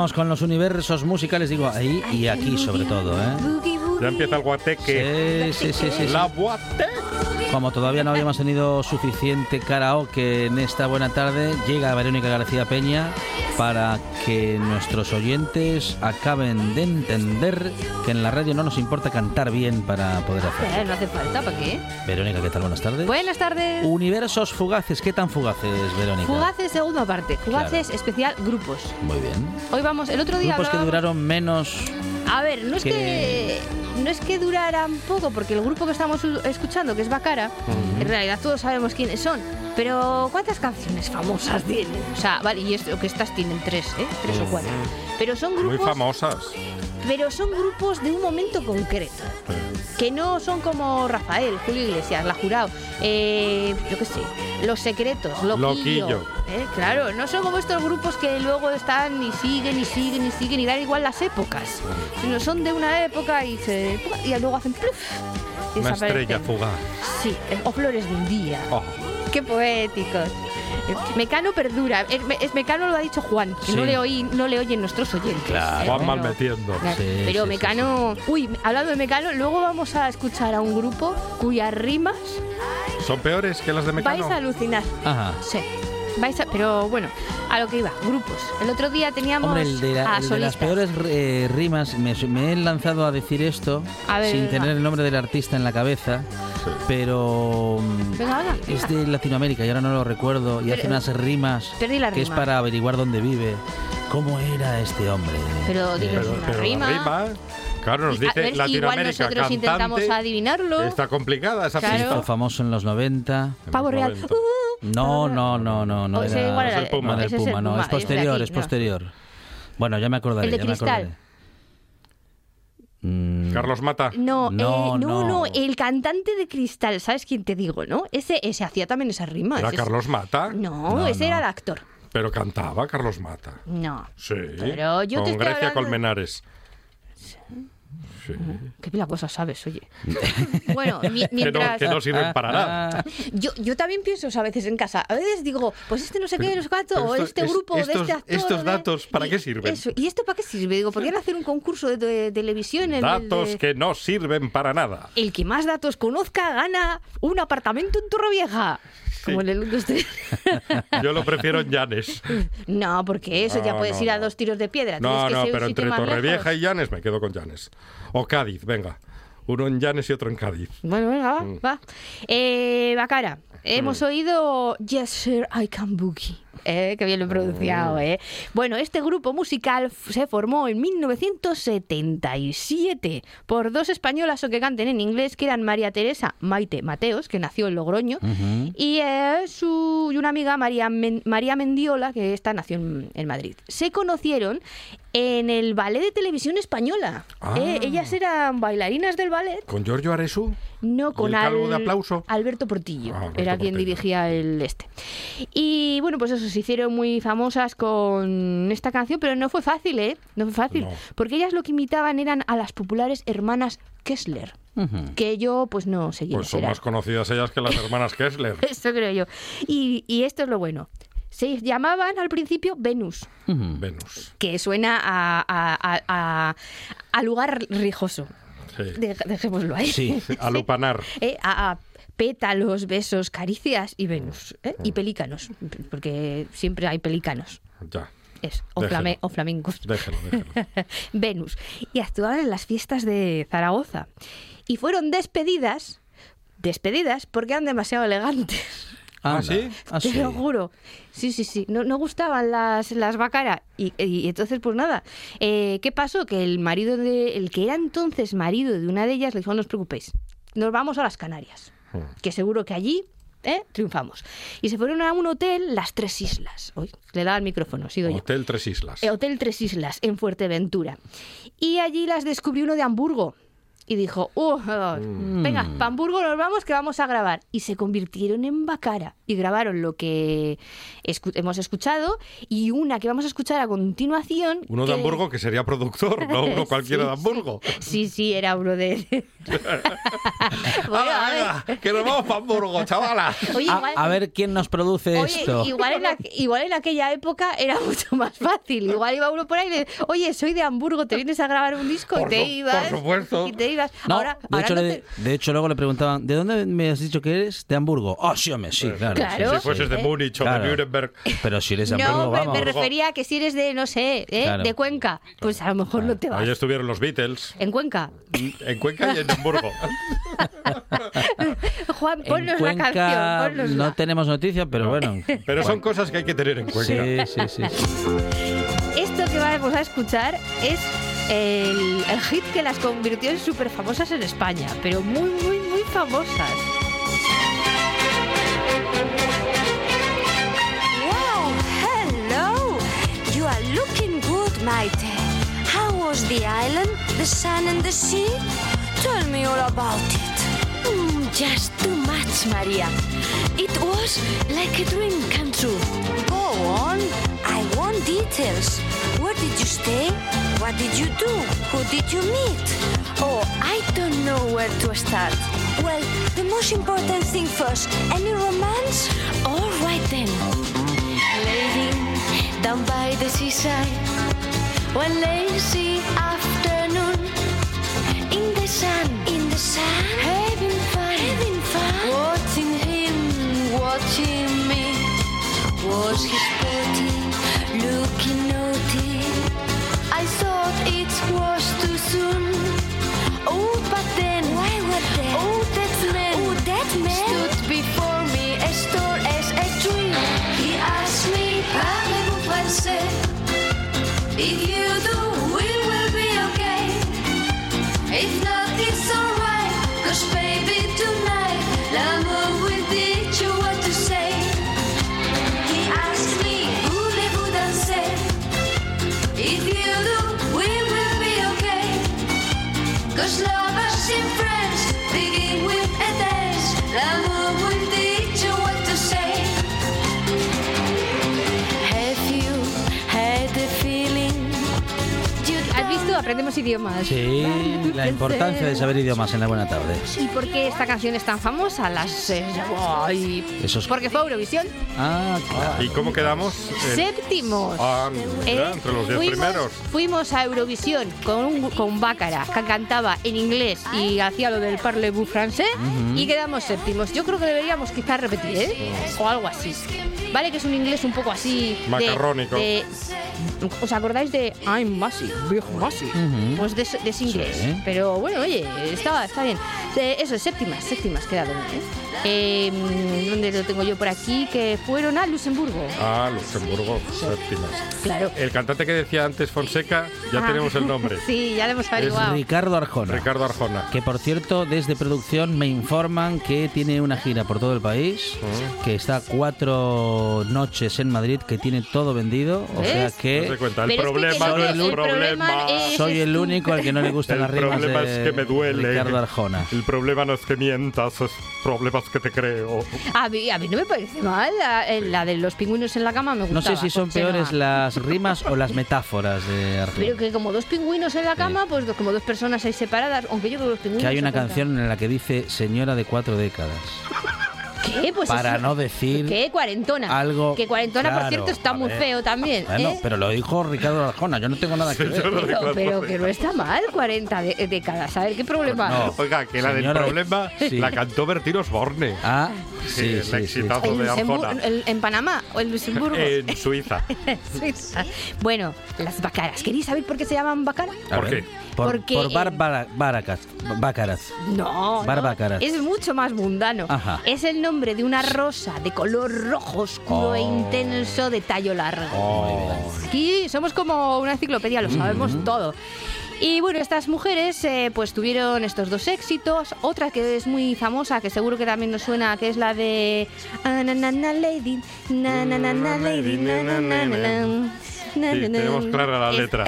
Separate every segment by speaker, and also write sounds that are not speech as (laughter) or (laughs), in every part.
Speaker 1: Estamos con los universos musicales, digo, ahí y aquí sobre todo, ¿eh?
Speaker 2: Ya empieza el guateque.
Speaker 1: Sí, sí, sí.
Speaker 2: La guate.
Speaker 1: Como todavía no habíamos tenido suficiente karaoke en esta buena tarde, llega Verónica García Peña para que nuestros oyentes acaben de entender que en la radio no nos importa cantar bien para poder
Speaker 3: Eh,
Speaker 1: hacerlo.
Speaker 3: no hace falta, ¿para qué?
Speaker 1: Verónica, ¿qué tal? Buenas tardes.
Speaker 3: Buenas tardes.
Speaker 1: Universos fugaces, ¿qué tan fugaces, Verónica?
Speaker 3: Fugaces, segunda parte. Fugaces, especial, grupos.
Speaker 1: Muy bien.
Speaker 3: Hoy vamos, el otro día
Speaker 1: Grupos que duraron menos.
Speaker 3: A ver, no es
Speaker 1: que-
Speaker 3: que... No es que duraran poco, porque el grupo que estamos escuchando, que es Bacara, en realidad todos sabemos quiénes son. Pero ¿cuántas canciones famosas tienen? O sea, vale, y esto que estas tienen tres, ¿eh? Tres o cuatro. Pero son
Speaker 2: Muy
Speaker 3: grupos,
Speaker 2: famosas.
Speaker 3: pero son grupos de un momento concreto. que no son como Rafael, Julio Iglesias, La Jurado, eh, yo qué sé, Los Secretos, Loquillo.
Speaker 2: Loquillo.
Speaker 3: ¿eh? Claro, no son como estos grupos que luego están y siguen y siguen y siguen y dan igual las épocas, sino son de una época y, se, y luego hacen pluf. y
Speaker 2: Una estrella fugaz.
Speaker 3: Sí, o flores de un día.
Speaker 2: Oh, (laughs)
Speaker 3: Qué poéticos. Eh, Mecano perdura. Es, es- Mecano lo ha dicho Juan, que
Speaker 1: Sí.
Speaker 3: no, le oí, no le oyen nuestros oyentes.
Speaker 1: Claro.
Speaker 3: ¿eh?
Speaker 2: Juan
Speaker 3: Pero-
Speaker 2: mal metiendo.
Speaker 3: Claro,
Speaker 1: Sí,
Speaker 3: pero
Speaker 1: sí,
Speaker 3: Mecano. Uy, hablando de Mecano, luego vamos a escuchar a un grupo cuyas rimas
Speaker 2: ¿Son peores que las de Mecano?
Speaker 3: vais a alucinar.
Speaker 1: Ajá.
Speaker 3: Sí. Vais a- pero bueno, a lo que iba, grupos. El otro día teníamos
Speaker 1: Hombre, el de, la-
Speaker 3: a
Speaker 1: el de las peores eh, rimas, me, me he lanzado a decir esto
Speaker 3: A ver,
Speaker 1: sin tener el nombre del artista en la cabeza, pero mm,
Speaker 3: Venga, venga,
Speaker 1: es de Latinoamérica y ahora no lo recuerdo y
Speaker 3: Pero-
Speaker 1: hace unas rimas que es
Speaker 3: rima.
Speaker 1: para averiguar dónde vive. ¿Cómo era este hombre?
Speaker 3: Pero diles
Speaker 2: Pero,
Speaker 3: una
Speaker 2: pero la
Speaker 3: rima.
Speaker 2: rima, claro, nos
Speaker 3: Y- a
Speaker 2: dice
Speaker 3: ver, igual
Speaker 2: Latinoamérica
Speaker 3: nosotros intentamos
Speaker 2: cantante.
Speaker 3: adivinarlo.
Speaker 2: Está complicada esa
Speaker 3: Claro.
Speaker 2: pista.
Speaker 1: Famoso en los 90.
Speaker 3: Pavo real.
Speaker 2: 90.
Speaker 3: Uh,
Speaker 1: No, no, no, no, no
Speaker 3: O
Speaker 1: era,
Speaker 3: igual
Speaker 2: era-
Speaker 1: no era el
Speaker 3: ese es el
Speaker 1: Puma, no,
Speaker 3: Puma,
Speaker 1: es
Speaker 3: es
Speaker 1: posterior,
Speaker 3: aquí,
Speaker 1: es
Speaker 3: no.
Speaker 1: posterior. Bueno, ya me acordaré,
Speaker 3: El de
Speaker 1: ya me
Speaker 3: Cristal.
Speaker 1: acordaré. Mm,
Speaker 2: Carlos Mata.
Speaker 3: No,
Speaker 1: No,
Speaker 3: eh, no,
Speaker 1: no.
Speaker 3: no, el cantante de Cristal, ¿sabes quién te digo, no? Ese, ese hacía también esas rimas.
Speaker 2: ¿Era
Speaker 3: ese-
Speaker 2: Carlos Mata?
Speaker 3: No,
Speaker 1: No,
Speaker 3: ese
Speaker 1: no.
Speaker 3: era el actor.
Speaker 2: Pero cantaba Carlos Mata.
Speaker 3: No.
Speaker 2: Sí.
Speaker 3: Pero yo
Speaker 2: Con
Speaker 3: te
Speaker 2: Grecia
Speaker 3: hablando-
Speaker 2: Colmenares. Sí.
Speaker 3: Qué pila cosa sabes, oye. (laughs) bueno, mi-
Speaker 2: Que no,
Speaker 3: mientras...
Speaker 2: que no sirven para nada.
Speaker 1: Ah,
Speaker 3: Yo, yo también pienso o sea, a veces en casa. A veces digo, pues este no sé qué, no sé cuánto, o este
Speaker 2: es-
Speaker 3: grupo,
Speaker 2: estos-
Speaker 3: de este actor.
Speaker 2: estos datos, ¿para
Speaker 3: y-
Speaker 2: qué sirven?
Speaker 3: Eso. ¿Y esto para qué sirve? Digo, ¿podrían hacer un concurso de, de televisión? en el
Speaker 2: Datos
Speaker 3: de-
Speaker 2: que no sirven para nada.
Speaker 3: El que más datos conozca gana un apartamento en Torrevieja. Como en el 1, 2, 3.
Speaker 2: Yo lo prefiero en Llanes.
Speaker 3: No, porque eso ya puedes
Speaker 2: no,
Speaker 3: ir a dos tiros de piedra.
Speaker 2: No,
Speaker 3: que
Speaker 2: no, pero entre Torrevieja y Llanes me quedo con Llanes. O Cádiz, venga. Uno en Llanes y otro en Cádiz.
Speaker 3: Bueno, venga, va.
Speaker 2: Mm.
Speaker 3: va. Eh, Bacara, hemos oído Yes, Sir, I Can Boogie. Eh, qué bien lo he pronunciado,
Speaker 2: Mm.
Speaker 3: ¿eh? Bueno, este grupo musical se formó en 1977 por dos españolas o que canten en inglés, que eran María Teresa Maite Mateos, que nació en Logroño, y, eh, su, y una amiga, María, Men- María Mendiola, que esta nació en, en Madrid. Se conocieron en el ballet de televisión española.
Speaker 2: Ah.
Speaker 3: Eh, ellas eran bailarinas del ballet.
Speaker 2: ¿Con Giorgio Aresu?
Speaker 3: No, con
Speaker 2: el calvo
Speaker 3: Al-
Speaker 2: de aplauso?
Speaker 3: Alberto Portillo.
Speaker 2: Ah, Alberto
Speaker 3: era quien dirigía el este. Y bueno, pues eso, se hicieron muy famosas con esta canción, pero no fue fácil, ¿eh? No fue fácil.
Speaker 2: No.
Speaker 3: Porque ellas lo que imitaban eran a las populares hermanas Kessler, que yo pues no sé
Speaker 2: Pues son más conocidas ellas que las hermanas Kessler. (laughs)
Speaker 3: Eso creo yo. Y, y esto es lo bueno. Se llamaban al principio Venus.
Speaker 2: Venus.
Speaker 3: que suena a, a- a- lugar rijoso.
Speaker 2: Sí.
Speaker 3: De- dejémoslo ahí. (laughs)
Speaker 1: Sí.
Speaker 2: A lupanar.
Speaker 3: Eh, a, a pétalos, besos, caricias y Venus. ¿eh?
Speaker 2: Mm.
Speaker 3: Y pelícanos, porque siempre hay pelícanos.
Speaker 2: Ya.
Speaker 3: Es, o,
Speaker 2: Déjelo.
Speaker 3: o flamencos.
Speaker 2: Déjelo, déjelo. (laughs)
Speaker 3: Venus. Y actuaban en las fiestas de Zaragoza. Y fueron despedidas, despedidas porque eran demasiado elegantes.
Speaker 2: ¿Ah, sí?
Speaker 1: Ah, (laughs)
Speaker 3: Te
Speaker 1: sí.
Speaker 3: lo juro. Sí, sí, sí. No, no gustaban las, las bacara. Y, y entonces, pues nada. Eh, ¿Qué pasó? Que el marido de. El que era entonces marido de una de ellas le dijo: No os preocupéis. Nos vamos a las Canarias. Que seguro que allí. ¿eh? Triunfamos. Y se fueron a un hotel, Las Tres Islas. Uy, le da el micrófono, sigo yo.
Speaker 2: Hotel Tres Islas.
Speaker 3: Eh, Hotel Tres Islas, en Fuerteventura. Y allí las descubrió uno de Hamburgo. Y dijo, "Uh, uh, venga, pa' Hamburgo nos vamos que vamos a grabar. Y se convirtieron en Bacara. Y grabaron lo que escu- hemos escuchado y una que vamos a escuchar a continuación.
Speaker 2: Uno de Hamburgo que sería productor, no (laughs) uno cualquiera
Speaker 3: Sí,
Speaker 2: de Hamburgo.
Speaker 3: Sí, sí, era uno de... (laughs) Bueno, a ver.
Speaker 2: ¡Hala, venga! ¡Que nos vamos para Hamburgo, chavala! (laughs)
Speaker 3: Oye,
Speaker 1: A,
Speaker 3: igual-
Speaker 1: a ver quién nos produce
Speaker 3: Oye,
Speaker 1: esto.
Speaker 3: igual en, aqu- igual en aquella época era mucho más fácil. Igual iba uno por ahí y le oye, soy de Hamburgo, ¿te vienes a grabar un disco?
Speaker 2: Por
Speaker 3: y te
Speaker 2: su-
Speaker 3: ibas.
Speaker 2: por supuesto.
Speaker 3: Y te ibas.
Speaker 1: No,
Speaker 3: ahora,
Speaker 1: de,
Speaker 3: ahora
Speaker 1: hecho,
Speaker 3: no
Speaker 1: le-
Speaker 3: te-
Speaker 1: de hecho, luego le preguntaban, ¿de dónde me has dicho que eres? De Hamburgo. Oh, sí, hombre, sí, claro.
Speaker 3: Claro.
Speaker 1: sí,
Speaker 2: Si fueses de
Speaker 3: Eh,
Speaker 2: Múnich o
Speaker 1: Claro.
Speaker 2: de Nuremberg.
Speaker 1: Pero si eres de
Speaker 3: No,
Speaker 1: Hamburgo,
Speaker 3: pero
Speaker 1: vamos.
Speaker 3: me refería a que si eres de, no sé, ¿eh?
Speaker 1: Claro.
Speaker 3: de Cuenca, pues a lo mejor no te vas.
Speaker 2: Ahí estuvieron los Beatles.
Speaker 3: En Cuenca.
Speaker 2: En Cuenca y en Hamburgo. (laughs)
Speaker 3: Juan,
Speaker 1: En
Speaker 3: ponnos
Speaker 1: Cuenca
Speaker 3: la canción. ponnosla.
Speaker 1: no tenemos noticias, pero bueno.
Speaker 2: Pero son cosas que hay que tener en Cuenca.
Speaker 1: Sí, sí, sí. sí.
Speaker 3: Esto que vamos a escuchar es el, el hit que las convirtió en súper famosas en España, pero muy, muy, muy famosas.
Speaker 4: Wow, hello! You are looking good, Maite. How was the island, the sun and the sea? Tell me all about it.
Speaker 5: Mm, just too much, Maria. It was like a dream come true.
Speaker 4: Go on. Details. Where did you stay? What did you do? Who did you meet?
Speaker 5: Oh, I don't know where to start.
Speaker 4: Well, the most important thing first. Any romance?
Speaker 5: All right then. Lady, down by the seaside, one lazy afternoon, in the sun,
Speaker 4: In the sun?
Speaker 5: having fun,
Speaker 4: Having fun?
Speaker 5: watching him, watching me.
Speaker 4: Was his
Speaker 3: aprendemos idiomas.
Speaker 1: Sí, (laughs) la importancia de saber idiomas en la buena tarde.
Speaker 3: ¿Y por qué esta canción es tan famosa? Las, eh, ay,
Speaker 1: Esos-
Speaker 3: Porque fue Eurovisión.
Speaker 1: Ah, claro.
Speaker 2: ¿Y cómo quedamos? En-
Speaker 3: Séptimos.
Speaker 2: Ah,
Speaker 3: ¿Eh?
Speaker 2: entre los diez
Speaker 3: fuimos,
Speaker 2: primeros.
Speaker 3: fuimos a Eurovisión con, un, con Bácara, que cantaba en inglés y hacía lo del parlez-vous francés, y quedamos séptimos. Yo creo que deberíamos quizás repetir, ¿eh? O algo así. Vale que es un inglés un poco así...
Speaker 2: Macarrónico.
Speaker 3: de- ¿Os acordáis de I'm Massey, Big Massey?
Speaker 1: Ujú.
Speaker 3: Pues de, ese- de ese inglés.
Speaker 1: Sí.
Speaker 3: Pero bueno, oye, está, está bien. Eh, eso, séptimas, séptimas quedaron. ¿eh? Eh, ¿Dónde lo tengo yo por aquí? Que fueron a Luxemburgo.
Speaker 2: Ah, Luxemburgo, séptimas.
Speaker 3: Claro.
Speaker 2: El cantante que decía antes Fonseca, ya
Speaker 3: Ah,
Speaker 2: tenemos el nombre. (laughs)
Speaker 3: Sí, ya lo hemos averiguado.
Speaker 1: Ricardo Arjona.
Speaker 2: Ricardo Arjona.
Speaker 1: Que por cierto, desde producción me informan que tiene una gira por todo el país, que está cuatro noches en Madrid, que tiene todo vendido. O sea
Speaker 3: ¿Ves?
Speaker 2: No se
Speaker 1: que
Speaker 2: cuenta, el
Speaker 3: es que
Speaker 2: problema
Speaker 3: no,
Speaker 2: no es
Speaker 3: el
Speaker 2: problema.
Speaker 3: problema es-
Speaker 1: soy el único al que no le gustan
Speaker 2: El
Speaker 1: las rimas
Speaker 2: problema
Speaker 1: de
Speaker 2: es que me duele.
Speaker 1: Ricardo Arjona.
Speaker 2: El problema no es que mientas, es problemas que te creo.
Speaker 3: A mí, a mí no me parece mal. La, eh, la de los pingüinos en la cama me
Speaker 1: No
Speaker 3: gustaba.
Speaker 1: sé si son peores las rimas o las metáforas de Arjona.
Speaker 3: Pero que como dos pingüinos en la cama, pues como dos personas ahí separadas, aunque yo creo que los pingüinos...
Speaker 1: Que hay una canción en la que dice señora de cuatro décadas.
Speaker 3: ¿Qué? Pues
Speaker 1: Para
Speaker 3: eso-
Speaker 1: no decir
Speaker 3: ¿Qué? Cuarentona.
Speaker 1: algo-
Speaker 3: Que cuarentona, por cierto, está muy feo también.
Speaker 1: Bueno,
Speaker 3: ¿eh?
Speaker 1: pero lo dijo Ricardo Arjona, yo no tengo nada que (laughs) ver.
Speaker 3: Pero, que no está mal, 40 de- décadas. A ver, ¿qué problema?
Speaker 1: No.
Speaker 2: Oiga, que la del
Speaker 1: Señora
Speaker 2: problema
Speaker 1: Sí.
Speaker 2: la cantó Bertín Osborne.
Speaker 1: Ah, sí,
Speaker 2: el
Speaker 1: sí,
Speaker 2: exitazo
Speaker 3: ¿En,
Speaker 2: de
Speaker 3: Luxemburgo-
Speaker 2: Arjona.
Speaker 3: el- en Panamá o en Luxemburgo? (laughs)
Speaker 2: En Suiza. (laughs)
Speaker 3: Suiza. Bueno, las bacaras. ¿Queréis saber por qué se llaman bacaras?
Speaker 2: ¿Por qué?
Speaker 1: Por,
Speaker 3: Porque,
Speaker 1: por
Speaker 3: eh,
Speaker 1: Bárbara- Báracas, Bácaras.
Speaker 3: No, no, es mucho más mundano.
Speaker 1: Ajá.
Speaker 3: Es el nombre de una rosa de color rojo oscuro e
Speaker 1: Oh.
Speaker 3: intenso de tallo largo.
Speaker 2: Oh.
Speaker 3: Aquí somos como una enciclopedia, lo sabemos todo. Y bueno, estas mujeres eh, pues tuvieron estos dos éxitos. Otra que es muy famosa, que seguro que también nos suena, que es la de... Ah, lady,
Speaker 2: Sí, tenemos clara la letra.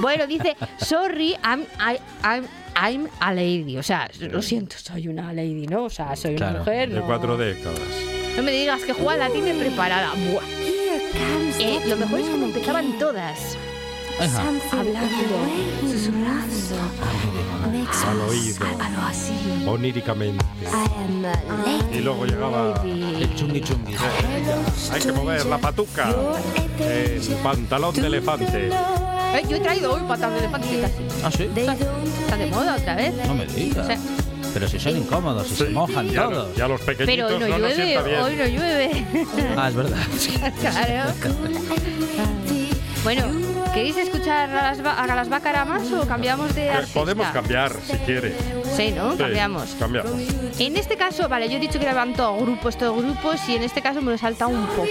Speaker 3: bueno, dice, sorry, I'm, I- I'm, I'm a lady. O sea, lo siento, soy una lady, ¿no? O sea, soy
Speaker 1: Claro,
Speaker 3: una mujer.
Speaker 2: De
Speaker 3: no.
Speaker 2: cuatro décadas.
Speaker 3: No me digas que Juan la tiene preparada. Buah. Eh, lo mejor es como empezaban todas.
Speaker 1: Ajá.
Speaker 3: Hablando, susurrando,
Speaker 2: Al oído. Oníricamente. Y luego llegaba.
Speaker 1: El chungui chungui.
Speaker 2: Hay que mover la patuca. El pantalón de elefante.
Speaker 3: Eh, yo he traído hoy patas de elefante casi.
Speaker 1: Ah, sí.
Speaker 3: Está de moda otra vez.
Speaker 1: No me digas.
Speaker 3: Sí.
Speaker 1: Pero si son incómodos, si se mojan
Speaker 2: ya,
Speaker 1: todos.
Speaker 2: ya los
Speaker 3: Pero
Speaker 2: pequeñitos
Speaker 3: hoy no,
Speaker 2: no,
Speaker 3: llueve,
Speaker 2: sienta bien.
Speaker 3: hoy no llueve.
Speaker 1: Ah, es verdad. (laughs) (laughs)
Speaker 3: claro. Bueno, ¿queréis escuchar a las, a las Bácara más o cambiamos de
Speaker 2: Eh,
Speaker 3: artista?
Speaker 2: Podemos cambiar si quiere.
Speaker 3: Sí, ¿no?
Speaker 2: Sí,
Speaker 3: Cambiamos.
Speaker 2: Cambiamos.
Speaker 3: En este caso, vale, yo he dicho que eran todos grupos, todos grupos, y en este caso me lo he saltado un poco.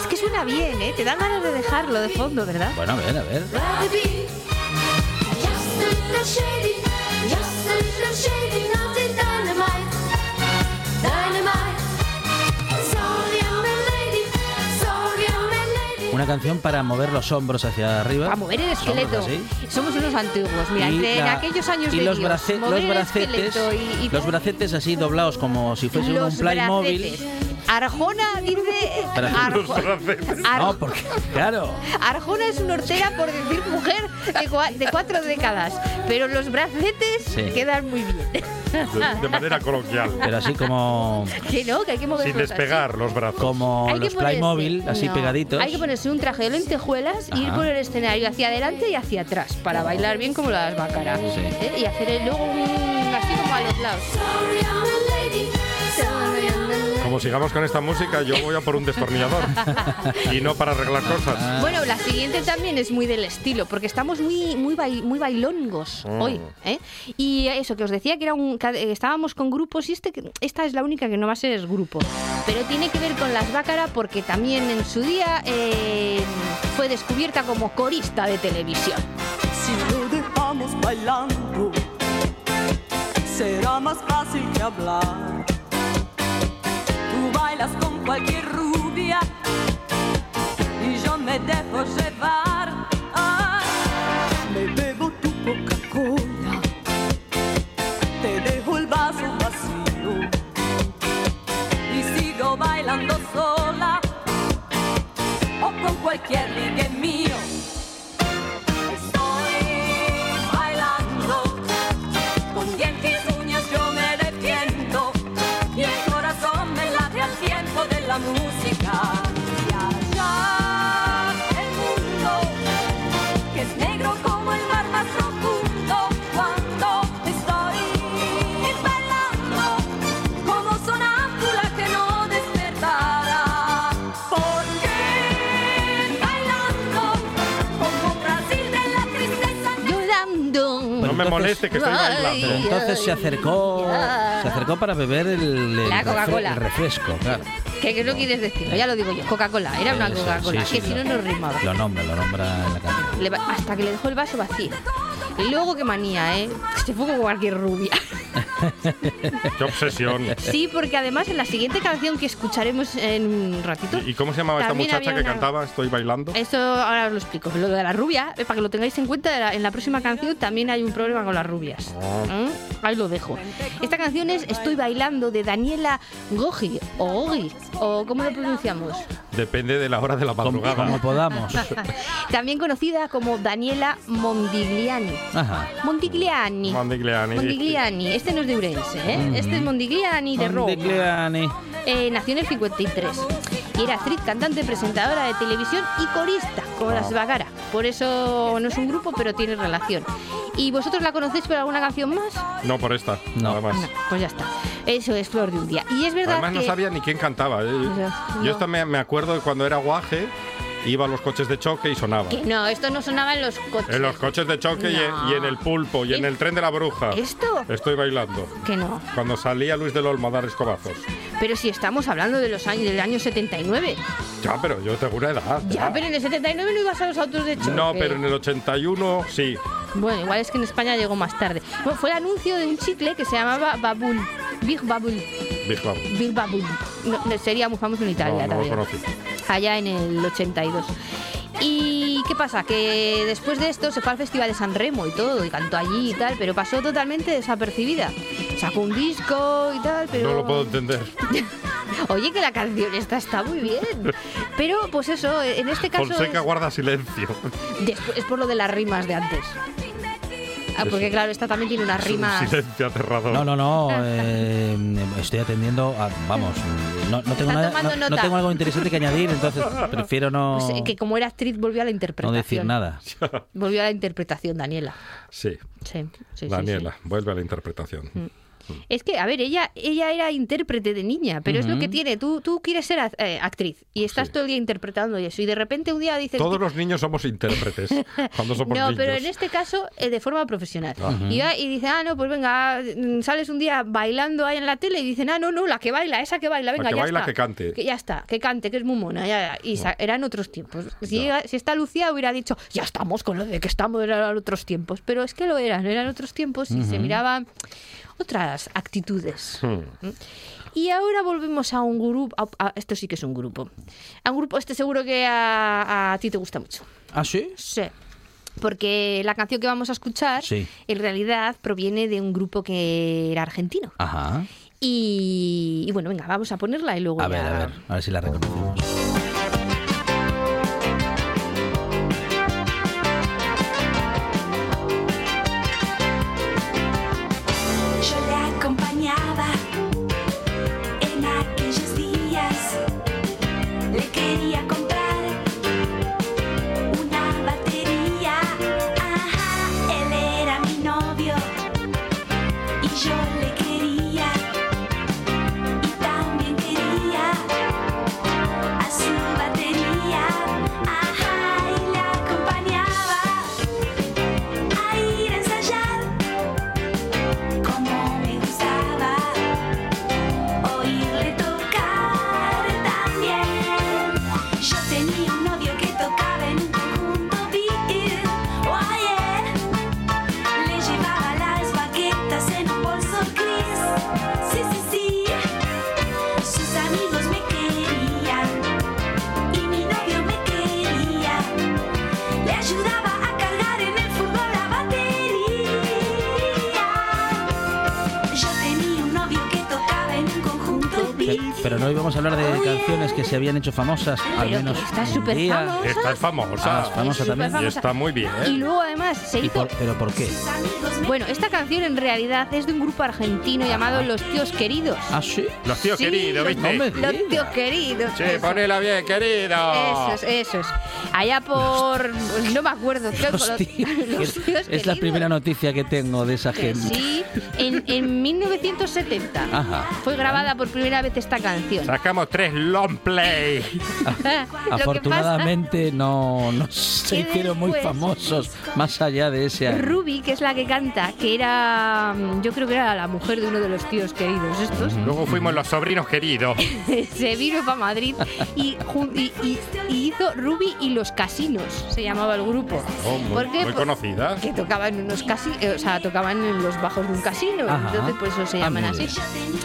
Speaker 3: Es que suena bien, ¿eh? Te dan ganas de dejarlo de fondo, ¿verdad?
Speaker 1: Bueno, a ver, a ver. Una canción para mover los hombros hacia arriba.
Speaker 3: Para mover el esqueleto. Somos unos antiguos. Mira,
Speaker 1: Y
Speaker 3: entre en
Speaker 1: la-
Speaker 3: aquellos años
Speaker 1: y
Speaker 3: de
Speaker 1: los,
Speaker 3: Dios,
Speaker 1: brace- los bracetes,
Speaker 3: esqueleto y, y
Speaker 1: los bracetes así doblados como si fuese un Playmobil.
Speaker 3: bracetes. Arjona dice... Arjo-
Speaker 2: Los bracetes.
Speaker 3: Ar-
Speaker 1: No, porque claro,
Speaker 3: Arjona es una hortera por decir mujer de, cua- de cuatro décadas, pero los bracetes
Speaker 1: Sí.
Speaker 3: quedan muy bien.
Speaker 2: De, de manera coloquial.
Speaker 1: pero así como
Speaker 3: que no, que hay que moverlos
Speaker 2: Sin despegar los brazos.
Speaker 1: como
Speaker 3: Hay
Speaker 1: los
Speaker 3: ponerse-
Speaker 1: Playmobil, así
Speaker 3: no,
Speaker 1: pegaditos.
Speaker 3: Hay que ponerse un traje de lentejuelas y ir por el escenario hacia adelante y hacia atrás para bailar bien como las bácaras.
Speaker 1: Sí.
Speaker 3: ¿eh? Y hacer el- luego un así como a los lados.
Speaker 2: Como sigamos con esta música, yo voy a por un destornillador. y no para arreglar cosas.
Speaker 3: Bueno, la siguiente también es muy del estilo, porque estamos muy muy bai- muy bailongos
Speaker 2: Mm.
Speaker 3: hoy. ¿eh? Y eso que os decía que era un que estábamos con grupos y este esta es la única que no va a ser grupo, pero tiene que ver con las Bácara porque también en su día eh, fue descubierta como corista de televisión.
Speaker 6: Si lo dejamos bailando, será más fácil que hablar. Bailas con cualquier rubia. Y yo me dejo llevar. Ah, me bebo tu Coca-Cola, te dejo el vaso vacío. Y sigo bailando sola. O con cualquier
Speaker 2: me
Speaker 1: entonces-
Speaker 2: moleste que estoy bailando.
Speaker 1: Pero entonces se acercó, se acercó para beber el, el
Speaker 3: La
Speaker 1: refre-
Speaker 3: Coca-Cola.
Speaker 1: el refresco, claro.
Speaker 3: ¿Qué, qué no quieres decirlo? Ya lo digo yo. Coca-Cola. Era una Coca-Cola.
Speaker 1: sí, sí,
Speaker 3: que si no, no rimaba.
Speaker 1: Lo nombra, lo nombra en la canción.
Speaker 3: Hasta que le dejó el vaso vacío. Y luego qué manía, ¿eh? Se fue como cualquier rubia. (laughs)
Speaker 2: Qué obsesión.
Speaker 3: Sí, porque además en la siguiente canción que escucharemos en un ratito.
Speaker 2: ¿Y cómo se llamaba esta muchacha
Speaker 3: había
Speaker 2: que
Speaker 3: una-
Speaker 2: cantaba Estoy bailando?
Speaker 3: Esto ahora os lo explico. Lo de la rubia, eh, para que lo tengáis en cuenta, en la próxima canción también hay un problema con las rubias. ¿Mm? Ahí lo dejo. Esta canción es Estoy bailando de Daniela Gogi o Gogi o ¿cómo lo pronunciamos?
Speaker 2: Depende de la hora de la
Speaker 1: Como,
Speaker 2: madrugada.
Speaker 1: como podamos. (laughs)
Speaker 3: También conocida como Daniela Mondigliani.
Speaker 1: Ajá.
Speaker 3: Mondigliani.
Speaker 2: Mondigliani.
Speaker 3: Mondigliani. Este no es de Urense, ¿eh? Este es Mondigliani de Roma.
Speaker 1: Mondigliani.
Speaker 3: Eh, nació en el 53 y era actriz, cantante, presentadora de televisión y corista, como las Bagara. Por eso no es un grupo, pero tiene relación. ¿Y vosotros la conocéis por alguna canción más?
Speaker 2: No, por esta.
Speaker 1: No.
Speaker 2: Nada más.
Speaker 3: No, pues ya está. Eso es Flor de un día. Y es verdad
Speaker 2: Además no
Speaker 3: que...
Speaker 2: sabía ni quién cantaba. ¿eh?
Speaker 3: Ya, no.
Speaker 2: Yo esta me, me acuerdo de cuando era guaje, iba a los coches de choque y sonaba.
Speaker 3: que no, esto no sonaba en los coches.
Speaker 2: En los coches de choque y, en,
Speaker 3: No.
Speaker 2: y en el pulpo y en
Speaker 3: ¿Es-
Speaker 2: el tren de la bruja.
Speaker 3: ¿Esto?
Speaker 2: Estoy bailando.
Speaker 3: Que no.
Speaker 2: Cuando salía Luis del Olmo a dar escobazos.
Speaker 3: Pero si estamos hablando de los años, del año 79.
Speaker 2: Ya, pero yo tengo una edad.
Speaker 3: Ya, pero en el 79 no ibas a los autos de choque.
Speaker 2: No, pero en el 81 sí.
Speaker 3: Bueno, igual es que en España llegó más tarde. Bueno, fue el anuncio de un chicle que se llamaba Babul. Big Babul.
Speaker 2: Big Bang.
Speaker 3: Big Babul. No, sería muy famoso en Italia
Speaker 2: No, no lo
Speaker 3: también.
Speaker 2: conocí.
Speaker 3: Allá en el 82. ¿Y qué pasa? Que después de esto se fue al Festival de San Remo y todo, y cantó allí y tal, pero pasó totalmente desapercibida. Sacó un disco y tal, pero...
Speaker 2: No lo puedo entender. (laughs)
Speaker 3: Oye, que la canción esta está muy bien. Pero, pues eso, en este caso
Speaker 2: Fonseca
Speaker 3: es,
Speaker 2: guarda silencio.
Speaker 3: despu- es por lo de las rimas de antes. Ah, porque claro, esta también tiene unas rimas...
Speaker 2: silencio aterrador.
Speaker 1: No, no, no. (laughs) eh, estoy atendiendo a. Vamos, no, no tengo
Speaker 3: Está
Speaker 1: nada.
Speaker 3: tomando
Speaker 1: No, no
Speaker 3: nota.
Speaker 1: tengo algo interesante que añadir, entonces prefiero no.
Speaker 3: pues, eh, que como era actriz volvió a la
Speaker 1: no
Speaker 3: interpretación.
Speaker 1: decir nada.
Speaker 3: Volvió a la interpretación, Daniela.
Speaker 2: Sí,
Speaker 3: Sí, sí, sí,
Speaker 2: Daniela, vuelve a la interpretación.
Speaker 3: Es que, a ver, ella, ella era intérprete de niña, pero es lo que tiene. Tú, tú quieres ser eh, actriz y estás
Speaker 2: Sí.
Speaker 3: todo el día interpretando y eso. Y de repente un día dices.
Speaker 2: Todos los niños somos intérpretes (laughs) cuando somos
Speaker 3: no,
Speaker 2: niños.
Speaker 3: pero en este caso eh, de forma profesional. y, va y dice, ah, no, pues venga, mm, sales un día bailando ahí en la tele y dicen, ah, no, no, la que baila, esa que baila, venga,
Speaker 2: que
Speaker 3: ya
Speaker 2: baila,
Speaker 3: está.
Speaker 2: que cante.
Speaker 3: ya está, que cante, que es muy mona. ya, ya. Y sa- eran otros tiempos. Si, si está Lucía hubiera dicho, ya estamos con lo de que estamos, eran otros tiempos. Pero es que lo eran, eran otros tiempos y se miraban otras actitudes.
Speaker 2: Hmm.
Speaker 3: Y ahora volvemos a un grupo, a- a- esto sí que es un grupo, a un grupo, este seguro que a, a ti te gusta mucho.
Speaker 1: ¿Ah, sí?
Speaker 3: Sí. Porque la canción que vamos a escuchar
Speaker 1: Sí.
Speaker 3: en realidad proviene de un grupo que era argentino.
Speaker 1: Ajá.
Speaker 3: Y, y bueno, venga, vamos a ponerla y luego
Speaker 1: A ver, a ver, a ver si la reconocemos. Famosas, al
Speaker 3: Pero
Speaker 1: menos
Speaker 3: que está súper famosa.
Speaker 2: Esta es famosa.
Speaker 1: Ah, es famosa
Speaker 3: Es
Speaker 1: también.
Speaker 3: súper
Speaker 2: Y está muy bien.
Speaker 3: Y luego además se
Speaker 1: ¿Y
Speaker 3: hizo...
Speaker 1: por- ¿Pero por qué?
Speaker 3: Bueno, esta canción en realidad es de un grupo argentino llamado Los Tíos Queridos.
Speaker 1: Ah, sí.
Speaker 2: Los tíos
Speaker 3: Sí,
Speaker 2: queridos,
Speaker 3: los-
Speaker 2: ¿viste?
Speaker 3: Los
Speaker 1: digas.
Speaker 3: Tíos Queridos.
Speaker 2: Sí, ponela bien, querido.
Speaker 3: Eso es, eso es. Allá por... no me acuerdo. creo que
Speaker 1: Los
Speaker 3: los-
Speaker 1: tíos. (laughs)
Speaker 3: los tíos
Speaker 1: es la
Speaker 3: queridos.
Speaker 1: primera noticia que tengo de esa
Speaker 3: Que
Speaker 1: gente.
Speaker 3: Sí, en, en 1970
Speaker 1: Ajá.
Speaker 3: fue grabada por primera vez esta canción.
Speaker 2: Sacamos tres long play. (laughs)
Speaker 1: Afortunadamente no, no se hicieron muy famosos más allá de ese año.
Speaker 3: Ruby, que es la que canta, que era, yo creo que era la mujer de uno de los tíos queridos estos,
Speaker 2: Luego fuimos los sobrinos queridos. (laughs)
Speaker 3: se vino para Madrid y, jun- y- y- y hizo Ruby y los casinos, se llamaba el grupo.
Speaker 2: Oh, muy,
Speaker 3: ¿Por qué?
Speaker 2: muy
Speaker 3: Por-
Speaker 2: conocida.
Speaker 3: que tocaban en unos casi, eh, o sea, tocaban en los bajos de un casino,
Speaker 1: Ajá.
Speaker 3: entonces por eso se
Speaker 1: Ah,
Speaker 3: llaman así.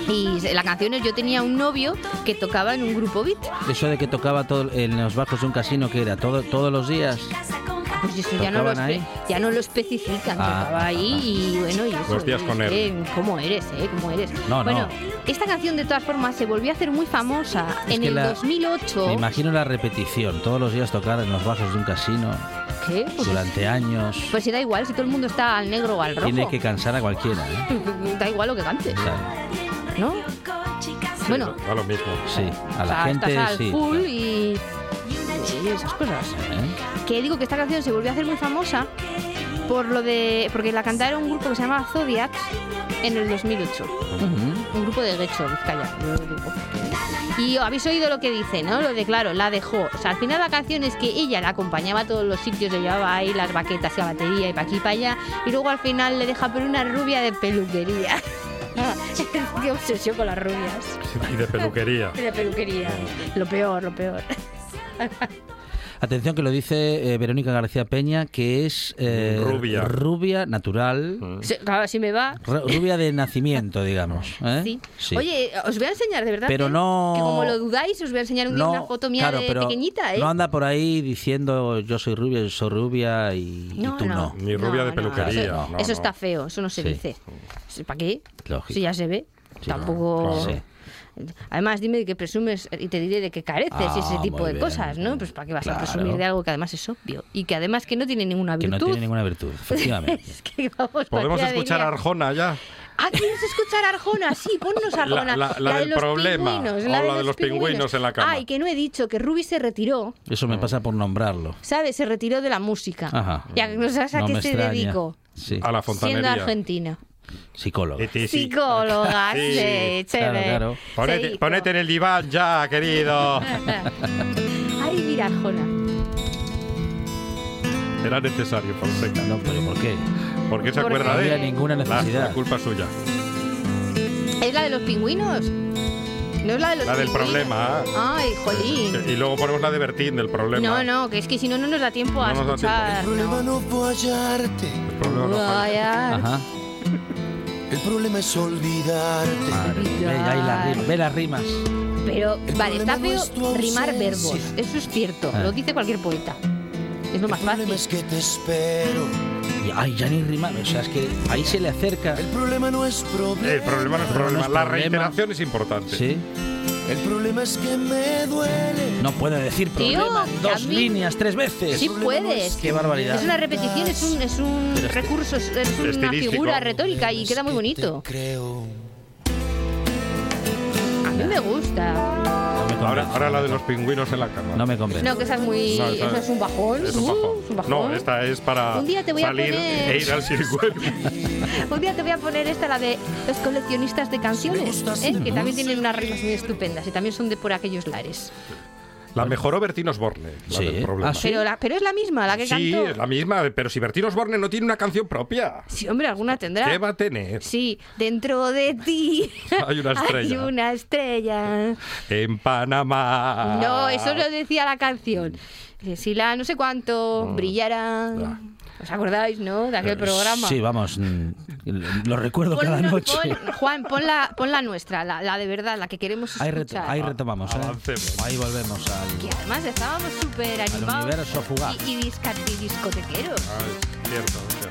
Speaker 3: Y la canción es Yo tenía un novio que tocaba en un grupo beat.
Speaker 1: Eso de que tocaba todo en los bajos de un casino, que era todo, todos los días.
Speaker 3: Pues eso ya no, lo
Speaker 1: ¿Tocaban
Speaker 3: espe-
Speaker 1: ahí?
Speaker 3: ya no lo especifican,
Speaker 1: Ah,
Speaker 3: tocaba ahí y bueno, y eso.
Speaker 2: Los días con
Speaker 3: es
Speaker 2: él.
Speaker 3: ¿Cómo eres, eh? ¿Cómo eres?
Speaker 1: No, no.
Speaker 3: bueno, esta canción de todas formas se volvió a hacer muy famosa
Speaker 1: Es
Speaker 3: en el
Speaker 1: la-
Speaker 3: 2008.
Speaker 1: Me imagino la repetición, todos los días tocar en los bajos de un casino
Speaker 3: ¿Qué? Pues,
Speaker 1: durante años.
Speaker 3: pues si da igual, si todo el mundo está al negro o al rojo.
Speaker 1: Tiene que cansar a cualquiera, ¿eh? (laughs)
Speaker 3: Da igual lo que cante,
Speaker 1: O sea,
Speaker 3: ¿no? Bueno,
Speaker 2: Da lo mismo.
Speaker 1: sí, a
Speaker 3: o
Speaker 1: la
Speaker 3: sea,
Speaker 1: gente
Speaker 3: estás al
Speaker 1: sí.
Speaker 3: full y, y esas cosas.
Speaker 1: ¿Eh?
Speaker 3: Que digo que esta canción se volvió a hacer muy famosa por lo de porque la cantaron un grupo que se llamaba Zodiacs en el 2008.
Speaker 1: Ujú.
Speaker 3: Un grupo de Guecho, Vizcaya. Y habéis oído lo que dice, ¿no? Lo de, claro, la dejó. O sea, al final la canción es que ella la acompañaba a todos los sitios, le llevaba ahí las baquetas y la batería y para aquí y para allá. Y luego al final le deja por una rubia de peluquería. (laughs) Qué obsesión con las rubias.
Speaker 2: Y de peluquería.
Speaker 3: De peluquería. Lo peor, lo peor. (laughs)
Speaker 1: Atención que lo dice eh, Verónica García Peña, que es eh,
Speaker 2: Rubia.
Speaker 1: rubia natural,
Speaker 3: Sí, Claro, así me va.
Speaker 1: ru- rubia de nacimiento, digamos. (laughs) ¿eh?
Speaker 3: Sí.
Speaker 1: Sí.
Speaker 3: Oye, os voy a enseñar, de verdad.
Speaker 1: Pero
Speaker 3: que-
Speaker 1: no-
Speaker 3: Que como lo dudáis, os voy a enseñar un día
Speaker 1: No,
Speaker 3: una foto mía
Speaker 1: claro,
Speaker 3: de
Speaker 1: pero
Speaker 3: pequeñita, ¿eh?
Speaker 1: No anda por ahí diciendo yo soy rubia, yo soy rubia y, y tú no.
Speaker 2: Ni rubia de peluquería,
Speaker 3: Eso,
Speaker 2: no,
Speaker 3: eso
Speaker 2: no.
Speaker 3: está feo, eso no se
Speaker 1: Sí.
Speaker 3: dice. ¿Para qué?
Speaker 1: Lógico.
Speaker 3: Si ya se ve.
Speaker 1: Sí,
Speaker 3: Tampoco.
Speaker 1: claro.
Speaker 3: Además, dime de qué presumes y te diré de qué careces y ese
Speaker 1: Ah,
Speaker 3: tipo de
Speaker 1: bien.
Speaker 3: cosas, ¿no? Pues ¿para qué vas
Speaker 1: Claro.
Speaker 3: a presumir de algo que además es obvio y que además que no tiene ninguna
Speaker 1: Que
Speaker 3: virtud?
Speaker 1: no tiene ninguna virtud, (laughs) efectivamente.
Speaker 3: es que vamos,
Speaker 2: Podemos escuchar a Arjona ya.
Speaker 3: Ah, ¿quieres escuchar a Arjona? Sí, ponnos a
Speaker 2: La-
Speaker 3: Arjona.
Speaker 2: la- la del
Speaker 3: los
Speaker 2: problema,
Speaker 3: pingüinos,
Speaker 2: o la de los pingüinos en la cama.
Speaker 3: Ay, que no he dicho que Ruby se retiró,
Speaker 1: Eso me pasa por nombrarlo.
Speaker 3: ¿sabes? Se retiró de la música.
Speaker 1: Ajá.
Speaker 3: Ya que no sabes a
Speaker 1: No
Speaker 3: qué se
Speaker 1: extraña.
Speaker 3: dedicó.
Speaker 1: Sí,
Speaker 2: A la
Speaker 3: Siendo
Speaker 2: fontanería.
Speaker 3: argentina.
Speaker 1: Psicólogo.
Speaker 2: Y ti- sí.
Speaker 3: Psicóloga,
Speaker 2: Sí.
Speaker 3: sí,
Speaker 1: Claro,
Speaker 3: chévere.
Speaker 1: claro.
Speaker 3: Se
Speaker 2: Ponete, ponete en el diván ya, querido. (laughs)
Speaker 3: Ay, mira, Arjona.
Speaker 2: Era necesario, Fonseca.
Speaker 1: No, pero ¿por qué?
Speaker 2: ¿Por qué se
Speaker 3: Porque
Speaker 2: acuerda
Speaker 1: No
Speaker 2: de
Speaker 1: había
Speaker 2: él?
Speaker 1: ninguna
Speaker 2: La,
Speaker 1: necesidad.
Speaker 2: la culpa es suya.
Speaker 3: ¿Es la de los pingüinos? ¿No es la de los
Speaker 2: La del
Speaker 3: pingüinos?
Speaker 2: problema.
Speaker 3: Ay, jolín.
Speaker 2: Y luego ponemos la de Bertín del problema.
Speaker 3: No, no, que es que si no, no nos da tiempo a
Speaker 2: No nos da
Speaker 3: escuchar.
Speaker 2: tiempo.
Speaker 3: no.
Speaker 7: no fue hallarte,
Speaker 2: El problema no falla.
Speaker 3: Vaya.
Speaker 1: Ajá.
Speaker 7: El problema es olvidarte.
Speaker 1: Madre. Ve, ahí las rimas, ve las rimas.
Speaker 3: Pero,
Speaker 7: El
Speaker 3: vale, está
Speaker 7: problema no
Speaker 3: feo
Speaker 7: es
Speaker 3: rimar verbos. Eso es cierto.
Speaker 1: Ah.
Speaker 3: Lo dice cualquier poeta. Es lo
Speaker 7: El
Speaker 3: más
Speaker 7: problema
Speaker 3: fácil.
Speaker 7: es que te espero.
Speaker 1: Y, ay, ya ni rima. O sea, es que ahí se le acerca.
Speaker 7: El problema no es problema.
Speaker 2: El problema no es
Speaker 1: problema
Speaker 2: problema.
Speaker 1: no es
Speaker 2: La
Speaker 1: problema.
Speaker 2: reiteración es importante.
Speaker 1: Sí.
Speaker 7: El problema es que me duele.
Speaker 1: No puede decir problema dos
Speaker 3: mí-
Speaker 1: líneas, tres veces.
Speaker 3: Sí puedes.
Speaker 1: Qué barbaridad.
Speaker 3: Es una repetición, es un, es un
Speaker 1: Pero este-
Speaker 3: recurso, es es una
Speaker 2: Estilístico.
Speaker 3: figura retórica y queda muy bonito.
Speaker 7: creo.
Speaker 3: A mí me gusta.
Speaker 2: Ahora, ahora la de los pingüinos en la cama.
Speaker 1: No me convence.
Speaker 3: No, que esa es muy.
Speaker 2: No, esa-
Speaker 3: es un bajón.
Speaker 2: Es un
Speaker 3: Uh,
Speaker 2: bajón.
Speaker 3: es un bajón.
Speaker 2: No, esta es para
Speaker 3: Un día te voy a
Speaker 2: salir
Speaker 3: poner-
Speaker 2: e ir al circuito. (laughs)
Speaker 3: Un día te voy a poner esta, la de los coleccionistas de canciones, ¿eh? que también tienen unas rimas muy estupendas y también son de por aquellos lares.
Speaker 2: La mejoró Bertín Osborne. La
Speaker 1: Sí.
Speaker 2: del problema.
Speaker 1: Ah, sí.
Speaker 3: Pero, la, pero es la misma, la que
Speaker 2: Sí,
Speaker 3: cantó.
Speaker 2: es la misma, pero si Bertín Osborne no tiene una canción propia,
Speaker 3: Sí, hombre, alguna tendrá.
Speaker 2: ¿qué va a tener?
Speaker 3: Sí, dentro de ti (laughs)
Speaker 2: Hay una estrella.
Speaker 3: hay una estrella.
Speaker 2: En Panamá.
Speaker 3: No, eso lo decía la canción. Si la no sé cuánto brillara.
Speaker 2: Ya.
Speaker 3: ¿Os acordáis, no? De aquel programa.
Speaker 1: Sí, vamos. mm, Lo recuerdo
Speaker 3: Pon
Speaker 1: cada
Speaker 3: una-
Speaker 1: noche.
Speaker 3: pon- (laughs) Juan, pon la, pon la nuestra, la, la de verdad, la que queremos
Speaker 1: Ahí,
Speaker 3: escuchar.
Speaker 1: reto- ahí retomamos. ¿eh?
Speaker 2: Avancemos.
Speaker 1: Ahí volvemos
Speaker 3: Que
Speaker 1: al,
Speaker 3: además estábamos súper
Speaker 1: al
Speaker 3: animados
Speaker 1: universo fugaz.
Speaker 3: y, y disca- y discotequeros.
Speaker 2: Ah, es cierto, es cierto.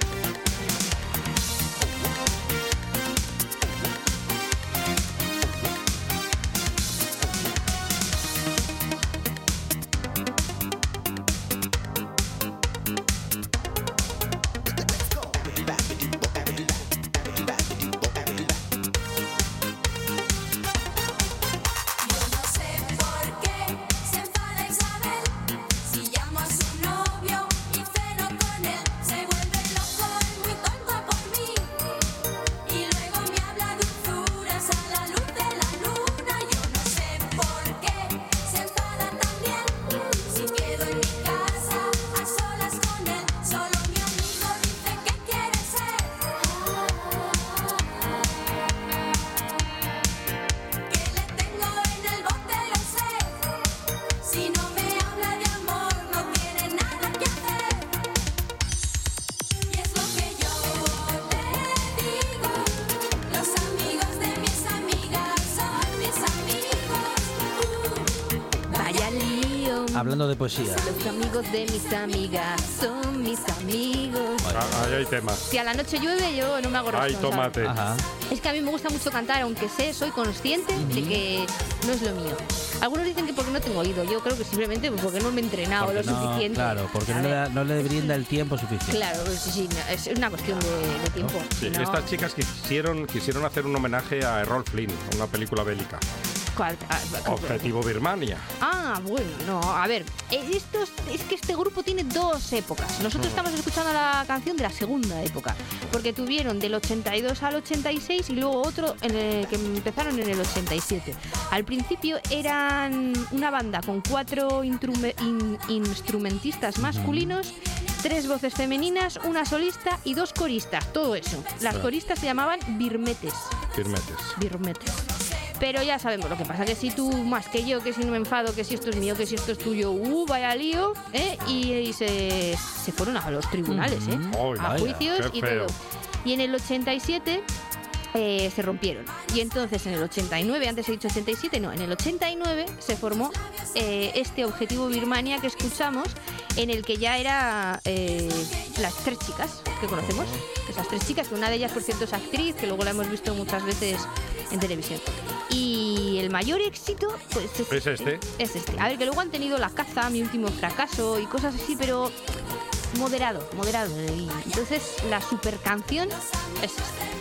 Speaker 1: De
Speaker 3: mis amigas son mis amigos.
Speaker 2: Ah, Ahí hay temas.
Speaker 3: Si a la noche llueve, yo no me hago
Speaker 2: tomate.
Speaker 1: Ajá.
Speaker 3: Es que a mí me gusta mucho cantar, aunque sé, soy consciente de que no es lo mío. Algunos dicen que porque no tengo oído. Yo creo que simplemente porque no me he entrenado
Speaker 1: Porque
Speaker 3: lo
Speaker 1: no-
Speaker 3: suficiente.
Speaker 1: Claro, porque no le, da- no le brinda el tiempo suficiente.
Speaker 3: Claro, sí, sí, es una cuestión de, de tiempo.
Speaker 2: Sí,
Speaker 3: No,
Speaker 2: Estas chicas quisieron, quisieron hacer un homenaje a Errol Flynn, una película bélica.
Speaker 3: ¿Cuál? Ah.
Speaker 2: Objetivo Birmania.
Speaker 3: Ah, bueno, no, a ver, eh, estos, es que este grupo tiene dos épocas. Nosotros estamos escuchando la canción de la segunda época, porque tuvieron del 82 al 86 y luego otro en el que empezaron en el 87. Al principio eran una banda con cuatro intrume- in- instrumentistas masculinos, tres voces femeninas, una solista y dos coristas, todo eso. Las coristas se llamaban birmetes
Speaker 2: Firmetes.
Speaker 3: birmetes. Pero ya sabemos lo que pasa, que si tú más que yo, que si no me enfado, que si esto es mío, que si esto es tuyo, uh, vaya lío, ¿eh? y, y se, se fueron a los tribunales, ¿eh?
Speaker 2: Ay,
Speaker 3: a
Speaker 2: vaya,
Speaker 3: juicios y todo. Y en el 87 eh, se rompieron. Y entonces en el 89, antes he dicho 87, no, en el 89 se formó eh, este objetivo Birmania que escuchamos, en el que ya era eh, las tres chicas que conocemos. Esas tres chicas, que una de ellas, por cierto, es actriz, que luego la hemos visto muchas veces en televisión. Y el mayor éxito, pues es,
Speaker 2: ¿Es este?
Speaker 3: Es este. A ver, que luego han tenido La Caza, Mi Último Fracaso y cosas así, pero moderado, moderado. Y entonces la super canción es esta.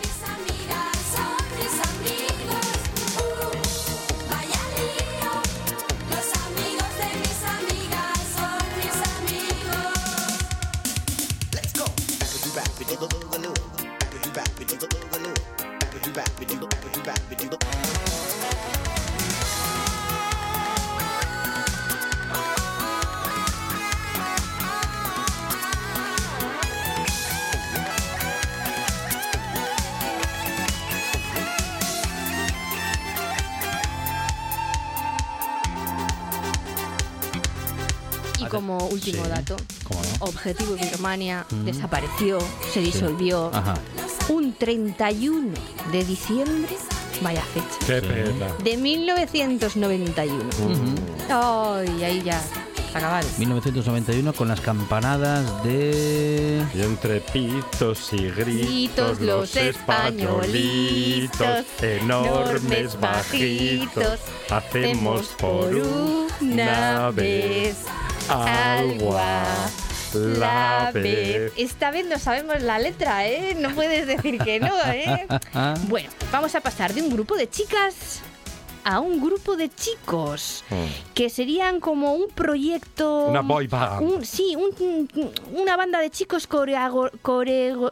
Speaker 3: Como último
Speaker 1: Sí.
Speaker 3: dato. Objetivo Birmania desapareció, se diseció
Speaker 1: Ajá.
Speaker 3: un 31 de diciembre, vaya fecha, de 1991. Ay, ahí ya se acabaron.
Speaker 1: 1991 con las campanadas de...
Speaker 2: Y entre pitos y gritos,
Speaker 3: Gritos los españolitos,
Speaker 2: enormes bajitos, hacemos por una vez algo a la vez.
Speaker 3: Esta vez no sabemos la letra, ¿eh? No puedes decir que no, ¿eh? (laughs) Bueno, vamos a pasar de un grupo de chicas a un grupo de chicos que serían como un proyecto
Speaker 2: Una boy band.
Speaker 3: un- sí, un- una banda de chicos coreago- corego-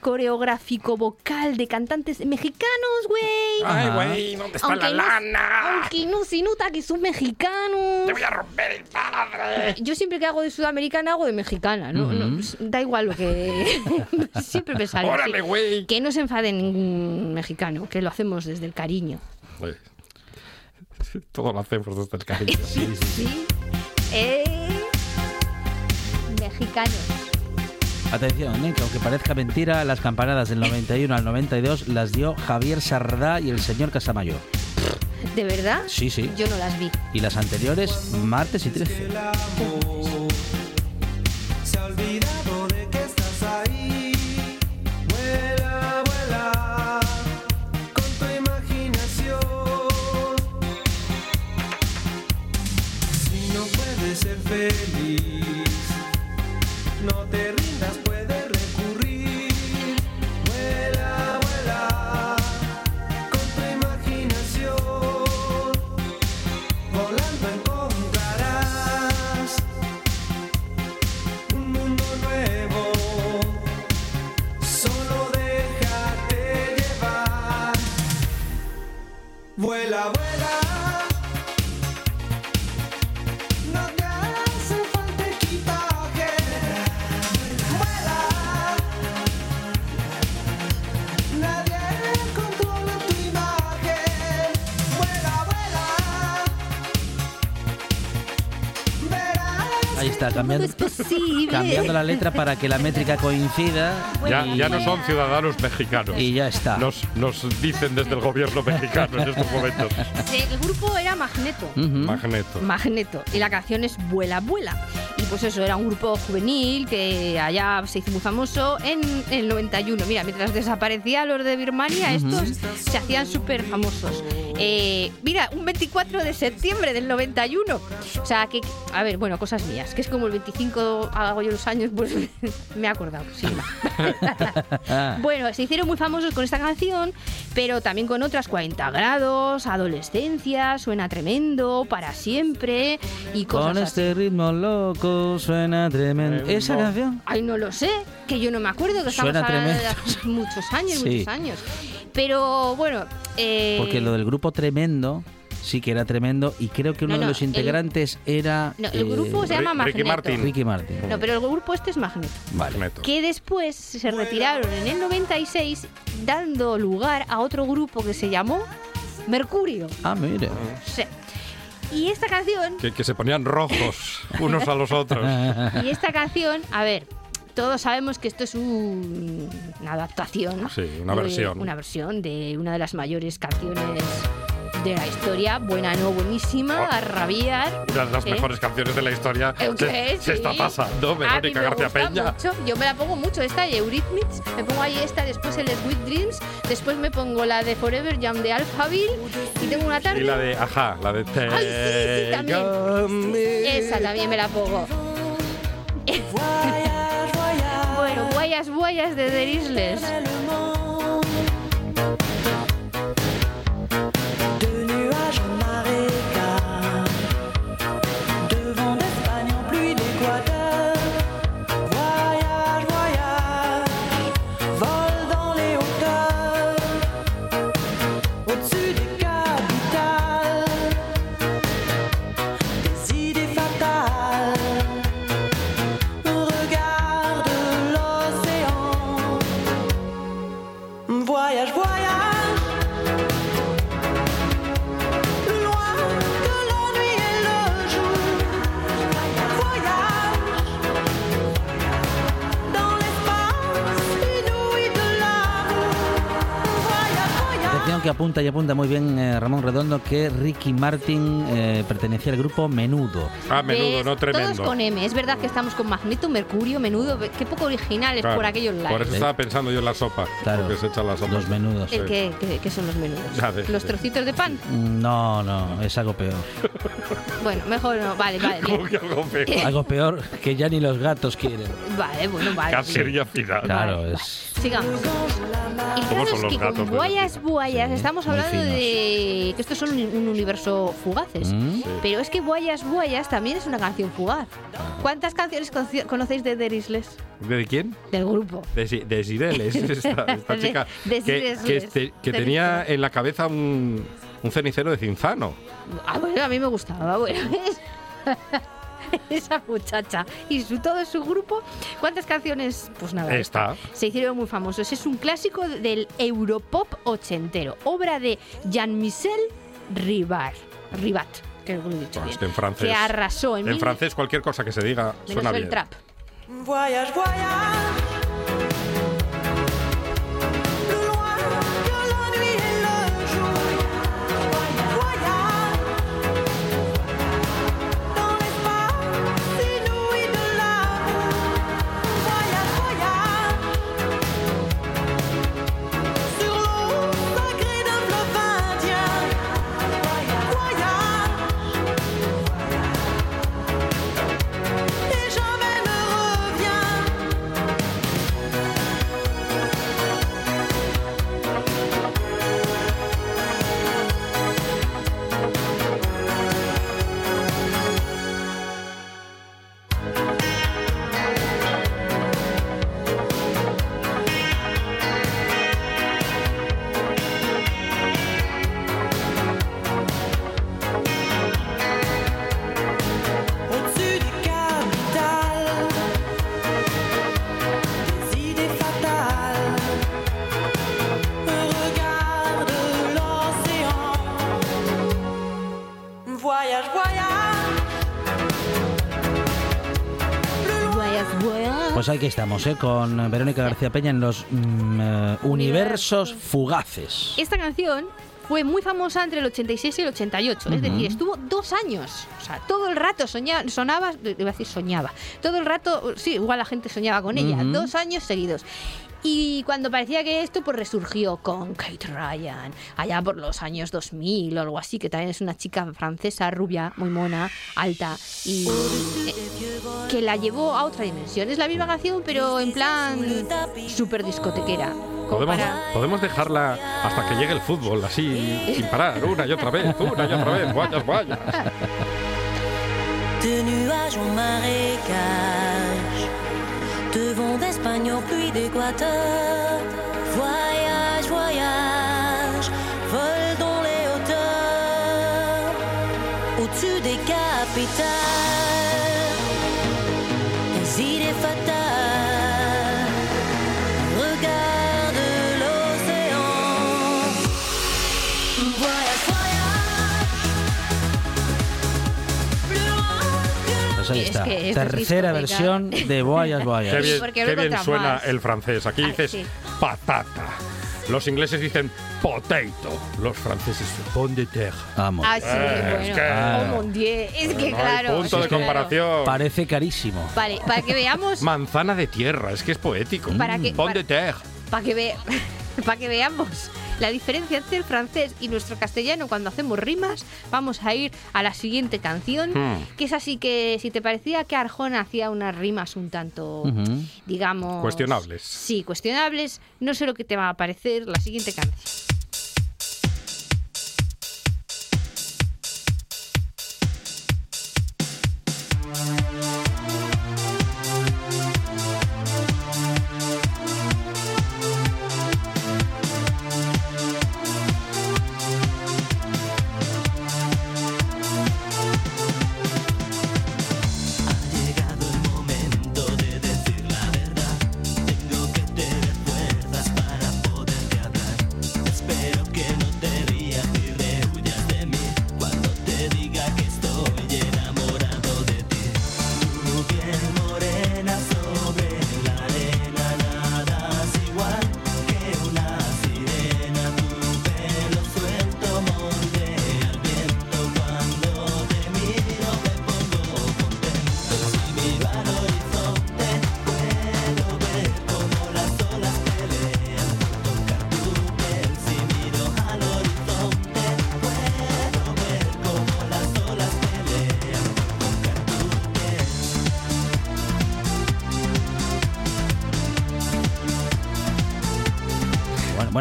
Speaker 3: coreográfico vocal de cantantes mexicanos, güey.
Speaker 2: Ay, güey, ¿dónde está la
Speaker 3: no-
Speaker 2: lana?
Speaker 3: aunque no se nota que son mexicanos.
Speaker 2: Te voy a romper el padre.
Speaker 3: Yo siempre que hago de sudamericana hago de mexicana, ¿no? no, pues, da igual lo que... (laughs) siempre me sale.
Speaker 2: Órale, güey.
Speaker 3: Que no se enfade ningún mexicano, que lo hacemos desde el cariño.
Speaker 2: Güey. (laughs) Todo lo hacemos desde el cariño.
Speaker 3: Sí. Eh, Mexicanos.
Speaker 1: Atención, ¿eh? que aunque parezca mentira, las campanadas del 91 al 92 las dio Javier Sardá y el señor Casamayor.
Speaker 3: ¿De verdad?
Speaker 1: Sí, sí.
Speaker 3: Yo no las vi.
Speaker 1: Y las anteriores, martes y 13.
Speaker 8: Se ha olvidado feliz,
Speaker 1: Cambiando,
Speaker 3: es posible.
Speaker 1: cambiando la letra para que la métrica coincida.
Speaker 2: Ya,
Speaker 1: y,
Speaker 2: ya no son ciudadanos mexicanos.
Speaker 1: y ya está.
Speaker 2: Nos, nos dicen desde el gobierno mexicano en estos momentos.
Speaker 3: El grupo era Magneto.
Speaker 2: Magneto.
Speaker 3: Magneto. Y la canción es Vuela, Vuela. Y pues eso, era un grupo juvenil que allá se hizo muy famoso en, el 91. Mira, mientras desaparecían los de Birmania, estos se hacían súper famosos. Eh, mira, un 24 de septiembre del 91. O sea, que, a ver, bueno, cosas mías. Que es como el 25 hago yo los años, pues (laughs) me he acordado.
Speaker 1: Ah, (laughs)
Speaker 3: Bueno, se hicieron muy famosos con esta canción, pero también con otras 40 grados, adolescencia, suena tremendo, para siempre y cosas
Speaker 1: con
Speaker 3: así.
Speaker 1: este ritmo loco suena tremendo. ¿Esa canción?
Speaker 3: Ay, no lo sé, que yo no me acuerdo, que estamos hablando de muchos años,
Speaker 1: Sí.
Speaker 3: muchos años. Pero bueno, eh,
Speaker 1: Porque lo del grupo tremendo sí que era tremendo y creo que uno
Speaker 3: No,
Speaker 1: de los
Speaker 3: el-
Speaker 1: integrantes era
Speaker 3: no, el grupo se llama
Speaker 2: Ri- Ricky
Speaker 3: Magneto.
Speaker 2: Martin.
Speaker 1: Ricky Martin.
Speaker 3: No, pero el grupo este es Magneto.
Speaker 2: Magneto.
Speaker 3: Que después se retiraron en el 96, dando lugar a otro grupo que se llamó Mercurio.
Speaker 1: Ah, mire.
Speaker 3: Sí. Y esta canción
Speaker 2: Que, que se ponían rojos unos a los otros. (laughs)
Speaker 3: Y esta canción, a ver, todos sabemos que esto es un- una adaptación.
Speaker 2: Sí, una
Speaker 3: de-
Speaker 2: versión.
Speaker 3: Una versión de una de las mayores canciones de la historia. Buena, no, buenísima,
Speaker 2: Oh.
Speaker 3: a rabiar.
Speaker 2: Una de las
Speaker 3: ¿Eh?
Speaker 2: mejores canciones de la historia
Speaker 3: ¿Eh,
Speaker 2: se,
Speaker 3: qué?
Speaker 2: se está
Speaker 3: Sí.
Speaker 2: pasando, Verónica García Peña.
Speaker 3: mucho. Yo me la pongo mucho, esta de Eurythmics. Me pongo ahí esta, después el Sweet Dreams. Después me pongo la de Forever Jam de Alphaville. Y tengo una tarde.
Speaker 2: Y la de, ajá, la de
Speaker 3: Ay, sí, sí, también. Esa también me la pongo. (laughs) guayas, guayas de The
Speaker 6: que
Speaker 1: apunta y apunta muy bien eh, Ramón Redondo que Ricky Martin eh, pertenecía al grupo Menudo.
Speaker 2: Ah, menudo,
Speaker 3: ¿Ves?
Speaker 2: no tremendo.
Speaker 3: Todos con M. Es verdad que estamos con Magneto, Mercurio, Menudo. Qué poco originales
Speaker 2: Claro,
Speaker 3: por aquellos
Speaker 2: Por
Speaker 3: lados.
Speaker 2: eso estaba pensando yo en la sopa.
Speaker 1: Claro,
Speaker 2: Porque se echa la sopa.
Speaker 1: Los menudos.
Speaker 3: ¿El qué, qué- qué son los menudos? ¿Los trocitos de pan?
Speaker 1: Mm, No, no, es algo peor. (laughs)
Speaker 3: Bueno, mejor no. Vale, vale. (laughs)
Speaker 2: Que algo peor.
Speaker 1: Algo peor que ya ni los gatos quieren.
Speaker 3: Vale, bueno, vale.
Speaker 2: Cacería final.
Speaker 1: Claro, es.
Speaker 3: Sigamos. El
Speaker 2: ¿Cómo
Speaker 3: caso
Speaker 2: son
Speaker 3: es
Speaker 2: los
Speaker 3: que
Speaker 2: gatos
Speaker 3: con
Speaker 2: de
Speaker 3: Guayas Estamos hablando de que estos son un, un universo fugaces.
Speaker 1: Mm.
Speaker 3: Pero es que Guayas Guayas también es una canción fugaz. ¿Cuántas canciones conocéis de The Isles?
Speaker 2: ¿De quién?
Speaker 3: Del grupo.
Speaker 2: De, de Sireles, (laughs) esta, esta
Speaker 3: De-
Speaker 2: chica
Speaker 3: de
Speaker 2: que, que, este- que tenía en la cabeza un, un cenicero de cinzano.
Speaker 3: Ah, bueno, a mí me gustaba, bueno. (laughs) (laughs) Esa muchacha y su, todo su grupo, ¿cuántas canciones? Pues nada.
Speaker 2: Esta.
Speaker 3: Se hicieron muy famosos. Es un clásico del Europop ochentero, obra de Jean-Michel Ribard. Ribat, que lo he dicho
Speaker 2: Bueno,
Speaker 3: bien.
Speaker 2: es que en francés.
Speaker 3: Que arrasó en,
Speaker 2: En
Speaker 3: mil-
Speaker 2: francés cualquier cosa que se diga suena
Speaker 3: el
Speaker 2: bien.
Speaker 3: trap.
Speaker 6: Voyage, voyage.
Speaker 1: Aquí estamos, ¿eh? con Verónica García Peña en los mm, eh, universos fugaces.
Speaker 3: Esta canción fue muy famosa entre el 86 y el 88, es decir, estuvo dos años. O sea, todo el rato soñaba, sonaba, iba a decir soñaba, todo el rato, sí, igual la gente soñaba con ella,
Speaker 1: Ujú.
Speaker 3: dos años seguidos. Y cuando parecía que esto pues resurgió con Kate Ryan, allá por los años 2000 o algo así, que también es una chica francesa, rubia, muy mona, alta, y eh, que la llevó a otra dimensión. Es la misma canción, pero en plan súper discotequera.
Speaker 2: Podemos,
Speaker 3: para-
Speaker 2: podemos dejarla hasta que llegue el fútbol, así, sin parar, una y otra vez, una y otra vez.
Speaker 9: De nuages en marécage, de vent d'Espagne en d'Équateur. Voyage, voyage, vol dans les hauteurs, au-dessus des capitales. Les idées fatales, que
Speaker 1: Pues ahí
Speaker 3: Es
Speaker 1: está.
Speaker 3: que esto es
Speaker 1: Tercera versión de Boyas (laughs) Boyas.
Speaker 2: Qué bien, qué bien suena
Speaker 3: más.
Speaker 2: el francés. Aquí
Speaker 3: Ah,
Speaker 2: dices
Speaker 3: sí.
Speaker 2: patata. Los ingleses dicen potato. Los franceses pon de terre.
Speaker 1: Vamos.
Speaker 3: Ah, sí,
Speaker 2: Eh,
Speaker 3: bueno.
Speaker 2: es que-
Speaker 3: Oh, mon Dieu. Es que
Speaker 2: No hay
Speaker 3: claro.
Speaker 2: punto
Speaker 3: es
Speaker 2: de
Speaker 3: claro.
Speaker 2: comparación.
Speaker 1: Parece carísimo.
Speaker 3: Vale, para que veamos, (laughs)
Speaker 2: Manzana de tierra, es que es poético.
Speaker 3: Para que-
Speaker 2: Pon
Speaker 3: para-
Speaker 2: de terre.
Speaker 3: para que ve, (laughs) para que veamos la diferencia entre el francés y nuestro castellano cuando hacemos rimas, vamos a ir a la siguiente canción,
Speaker 2: Hmm.
Speaker 3: que es así que si te parecía que Arjona hacía unas rimas un tanto, digamos,
Speaker 2: Cuestionables.
Speaker 3: Sí, cuestionables, no sé lo que te va a parecer la siguiente canción.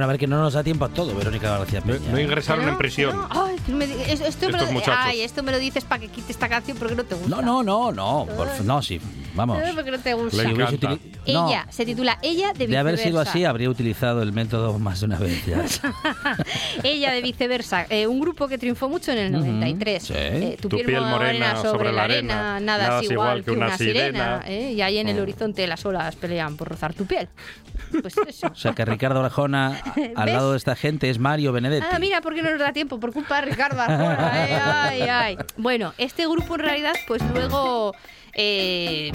Speaker 8: Ver
Speaker 1: que no nos da tiempo a todo, Verónica García
Speaker 2: No,
Speaker 1: Peña.
Speaker 2: no ingresaron
Speaker 3: No,
Speaker 2: en prisión.
Speaker 3: no, ay, me esto, me lo,
Speaker 2: muchachos.
Speaker 3: ay, esto me lo dices para que quite esta canción porque no te gusta.
Speaker 1: No, no, no, no. por no, sí. Vamos.
Speaker 3: No, porque no te gusta.
Speaker 2: Le
Speaker 1: Si hubiese no,
Speaker 3: Ella, se titula Ella de
Speaker 1: de haber sido
Speaker 3: viceversa.
Speaker 1: así, habría utilizado el método más de una vez ya. (laughs)
Speaker 3: Ella de viceversa, eh, un grupo que triunfó mucho en el
Speaker 1: Ujú,
Speaker 3: 93.
Speaker 1: sí.
Speaker 3: Eh, tu,
Speaker 2: Tu
Speaker 3: piel,
Speaker 2: piel
Speaker 3: morena sobre la arena, nada, es igual que una, sirena. eh, y ahí en el
Speaker 2: Mm.
Speaker 3: horizonte las olas pelean por rozar tu piel. Pues (laughs) eso.
Speaker 1: O sea que Ricardo Arjona, (laughs) al
Speaker 3: ¿Ves?
Speaker 1: lado de esta gente, es Mario Benedetti.
Speaker 3: Ah, mira, ¿por qué no nos da tiempo? Por culpa de Ricardo Arjona. eh, ay, ay. Bueno, este grupo en realidad, pues luego eh,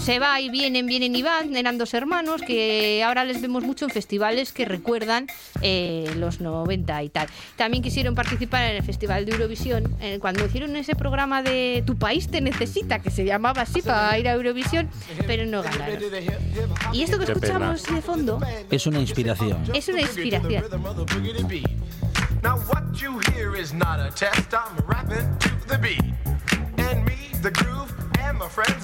Speaker 3: se va y vienen, vienen y van. Eran dos hermanos que ahora les vemos mucho en festivales que recuerdan eh, los 90 y tal. También quisieron participar en el Festival de Eurovisión eh, cuando hicieron ese programa de Tu país te necesita, que se llamaba así para ir a Eurovisión, pero no ganaron. Y esto que
Speaker 2: Qué pena.
Speaker 3: escuchamos de fondo
Speaker 1: Es una inspiración.
Speaker 3: es una inspiración.
Speaker 10: Now what you hear is not a test. I'm rapping to the beat.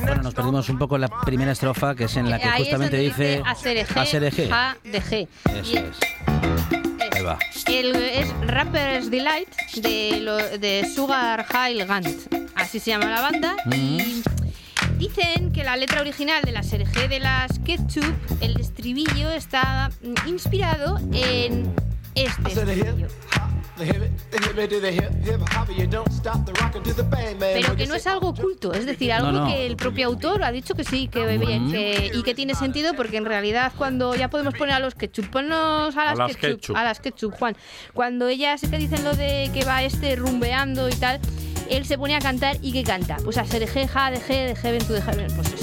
Speaker 1: Bueno, nos perdimos un poco en la primera estrofa, que es en la que
Speaker 3: Ahí
Speaker 1: justamente dice
Speaker 3: ASRG,
Speaker 1: ASRG.
Speaker 3: Ja de G.
Speaker 1: Eso
Speaker 3: Y
Speaker 1: es. Ahí va.
Speaker 3: el, es Rapper's Delight de, lo, de Sugar Hill Gant. Así se llama la banda. Y dicen que la letra original de la SRG de las Ketchup, el estribillo está mm, inspirado en este estribillo. Pero que no es algo oculto, es decir, algo
Speaker 1: No, no.
Speaker 3: que el propio autor ha dicho que sí, que bien, que- y que tiene sentido porque en realidad cuando ya podemos poner a los ketchup, ponnos a las,
Speaker 2: A las
Speaker 3: ketchup,
Speaker 2: ketchup.
Speaker 3: a las ketchup, Juan. Cuando ellas que dicen lo de que va este rumbeando y tal, él se pone a cantar y ¿qué canta? Pues a ser ja, de G, de Heaven to the Heaven, pues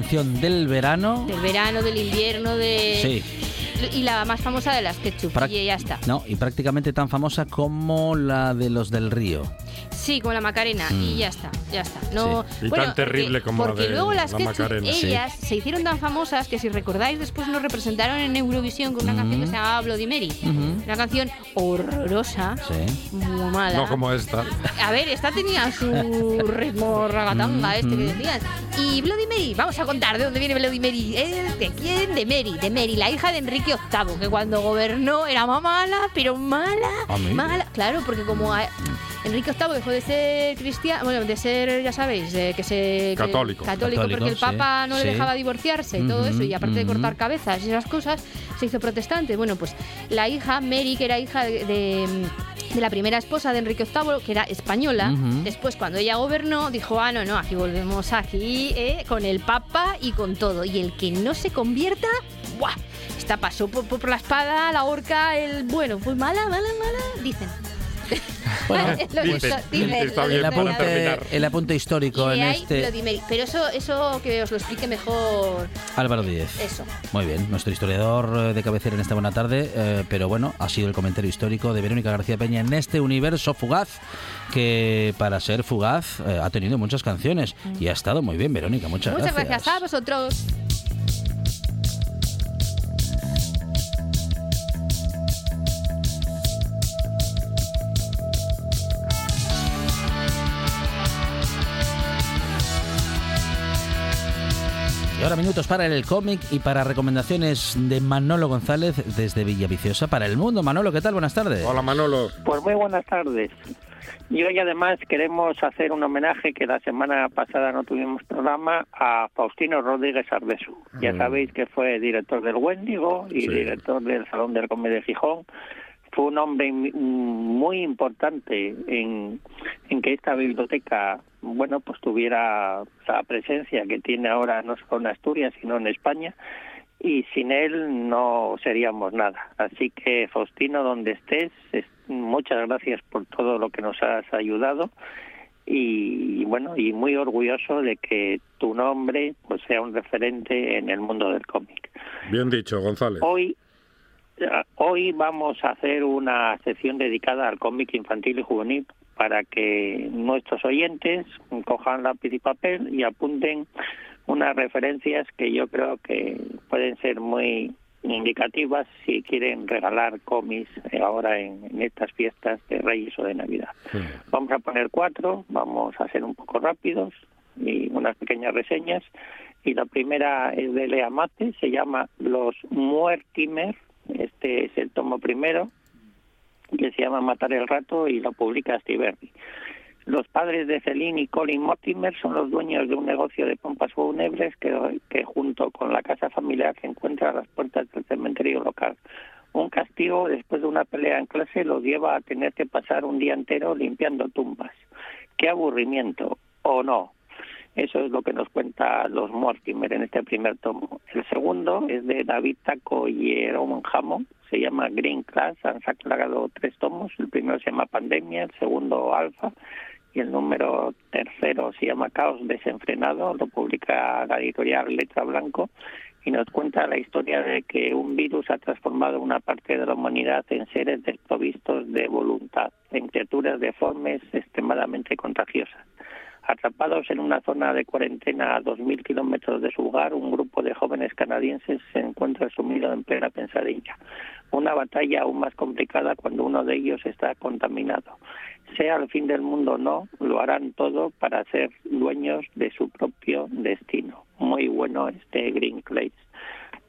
Speaker 9: canción
Speaker 1: del verano.
Speaker 3: Del verano, del invierno, de...
Speaker 1: Sí.
Speaker 3: Y la más famosa de las ketchup,
Speaker 1: Prac-
Speaker 3: y ya está.
Speaker 1: No, y prácticamente tan famosa como la de los del río.
Speaker 3: Sí, con la Macarena
Speaker 1: Mm.
Speaker 3: y ya está, ya está. No,
Speaker 2: Sí. Y tan terrible como la
Speaker 3: porque
Speaker 2: de
Speaker 3: luego las
Speaker 2: la Macarena. Sí.
Speaker 3: ellas se hicieron tan famosas que si recordáis después nos representaron en Eurovisión con una canción que se llamaba Bloody Mary. Una canción horrorosa,
Speaker 1: Sí.
Speaker 3: muy mala.
Speaker 2: No como esta.
Speaker 3: A ver, esta tenía su ritmo ragatanga este que decían. Y Bloody Mary, vamos a contar de dónde viene Bloody Mary. ¿Eh? ¿De quién? De Mary, de Mary, la hija de Enrique VIII, que cuando gobernó era más mala, pero mala,
Speaker 1: Amigo.
Speaker 3: mala. Claro, porque como a- Enrique VIII dejó de ser cristiano, bueno, de ser, ya sabéis, de que se... que-
Speaker 2: Católico.
Speaker 3: católico,
Speaker 1: Católico,
Speaker 3: porque el
Speaker 1: sí,
Speaker 3: Papa no le
Speaker 1: sí.
Speaker 3: dejaba divorciarse y todo
Speaker 1: Ujú,
Speaker 3: eso, y aparte de
Speaker 1: ujú.
Speaker 3: cortar cabezas y esas cosas, se hizo protestante. Bueno, pues la hija, Mary, que era hija de, de- de la primera esposa de Enrique VIII, que era española,
Speaker 1: Ujú.
Speaker 3: después cuando ella gobernó, dijo, ah, no, no, aquí volvemos aquí eh, con el Papa y con todo. Y el que no se convierta, ¡buah! Esta pasó por, por la espada, la horca, el... Bueno, fue mala, mala, mala, dicen. (laughs)
Speaker 1: Bueno,
Speaker 3: el-
Speaker 1: apunte,
Speaker 2: terminar.
Speaker 1: el apunte histórico en este.
Speaker 3: Pero eso, eso que os lo explique mejor
Speaker 1: Álvaro Díez.
Speaker 3: eso.
Speaker 1: Muy bien, nuestro historiador eh, de cabecera en esta buena tarde, eh, pero bueno, ha sido el comentario histórico de Verónica García Peña en este universo fugaz, que para ser fugaz eh, ha tenido muchas canciones y ha estado muy bien, Verónica, muchas,
Speaker 3: Muchas gracias a vosotros.
Speaker 1: Y ahora minutos para el cómic y para recomendaciones de Manolo González desde Villaviciosa para el mundo. Manolo, ¿qué tal? Buenas tardes.
Speaker 2: Hola Manolo.
Speaker 11: Pues muy buenas tardes. Y hoy además queremos hacer un homenaje que la semana pasada no tuvimos programa a Faustino Rodríguez Ardesu. Ya
Speaker 2: Mm.
Speaker 11: sabéis que fue director del Wendigo y
Speaker 2: Sí.
Speaker 11: director del Salón del Comedia de Gijón. Fue un hombre muy importante en, en que esta biblioteca, bueno, pues tuviera la presencia que tiene ahora no solo en Asturias, sino en España y sin él no seríamos nada. Así que Faustino, donde estés, es- muchas gracias por todo lo que nos has ayudado y bueno, y muy orgulloso de que tu nombre pues sea un referente en el mundo del cómic.
Speaker 2: Bien dicho, González.
Speaker 11: Hoy hoy vamos a hacer una sección dedicada al cómic infantil y juvenil para que nuestros oyentes cojan lápiz y papel y apunten unas referencias que yo creo que pueden ser muy indicativas si quieren regalar cómics eh, ahora en, en estas fiestas de Reyes o de Navidad. Vamos a poner cuatro, vamos a ser un poco rápidos y unas pequeñas reseñas. Y la primera es de Lea Mate, se llama Los Muertimer, este es el tomo primero, que se llama Matar el Rato y lo publica Stiberri. Los padres de Celine y Colin Mortimer son los dueños de un negocio de pompas fúnebres que, que junto con la casa familiar se encuentra a las puertas del cementerio local. Un castigo después de una pelea en clase los lleva a tener que pasar un día entero limpiando tumbas. Qué aburrimiento, ¿o no? Eso es lo que nos cuenta los Mortimer en este primer tomo. El segundo es de David Taco y Jerome Hammond, se llama Green Class, han sacado tres tomos, el primero se llama Pandemia, el segundo Alfa y el número tercero se llama Caos Desenfrenado, lo publica la editorial Letra Blanco y nos cuenta la historia de que un virus ha transformado una parte de la humanidad en seres desprovistos de voluntad, en criaturas deformes extremadamente contagiosas. Atrapados en una zona de cuarentena a 2.000 kilómetros de su hogar, un grupo de jóvenes canadienses se encuentra sumido en plena pensadilla. Una batalla aún más complicada cuando uno de ellos está contaminado. Sea el fin del mundo o no, lo harán todo para ser dueños de su propio destino. Muy bueno este Green Place.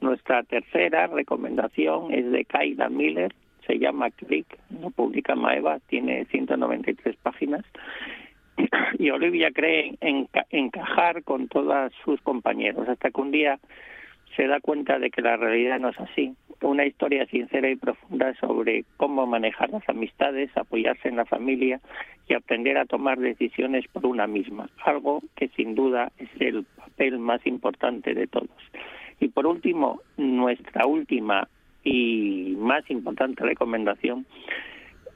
Speaker 11: Nuestra tercera recomendación es de Kyla Miller, se llama Click, lo publica Maeva, tiene 193 páginas (clears throat) y Olivia cree enca- encajar con todos sus compañeros hasta que un día se da cuenta de que la realidad no es así. Una historia sincera y profunda sobre cómo manejar las amistades, apoyarse en la familia y aprender a tomar decisiones por una misma, algo que sin duda es el papel más importante de todos. Y por último, nuestra última y más importante recomendación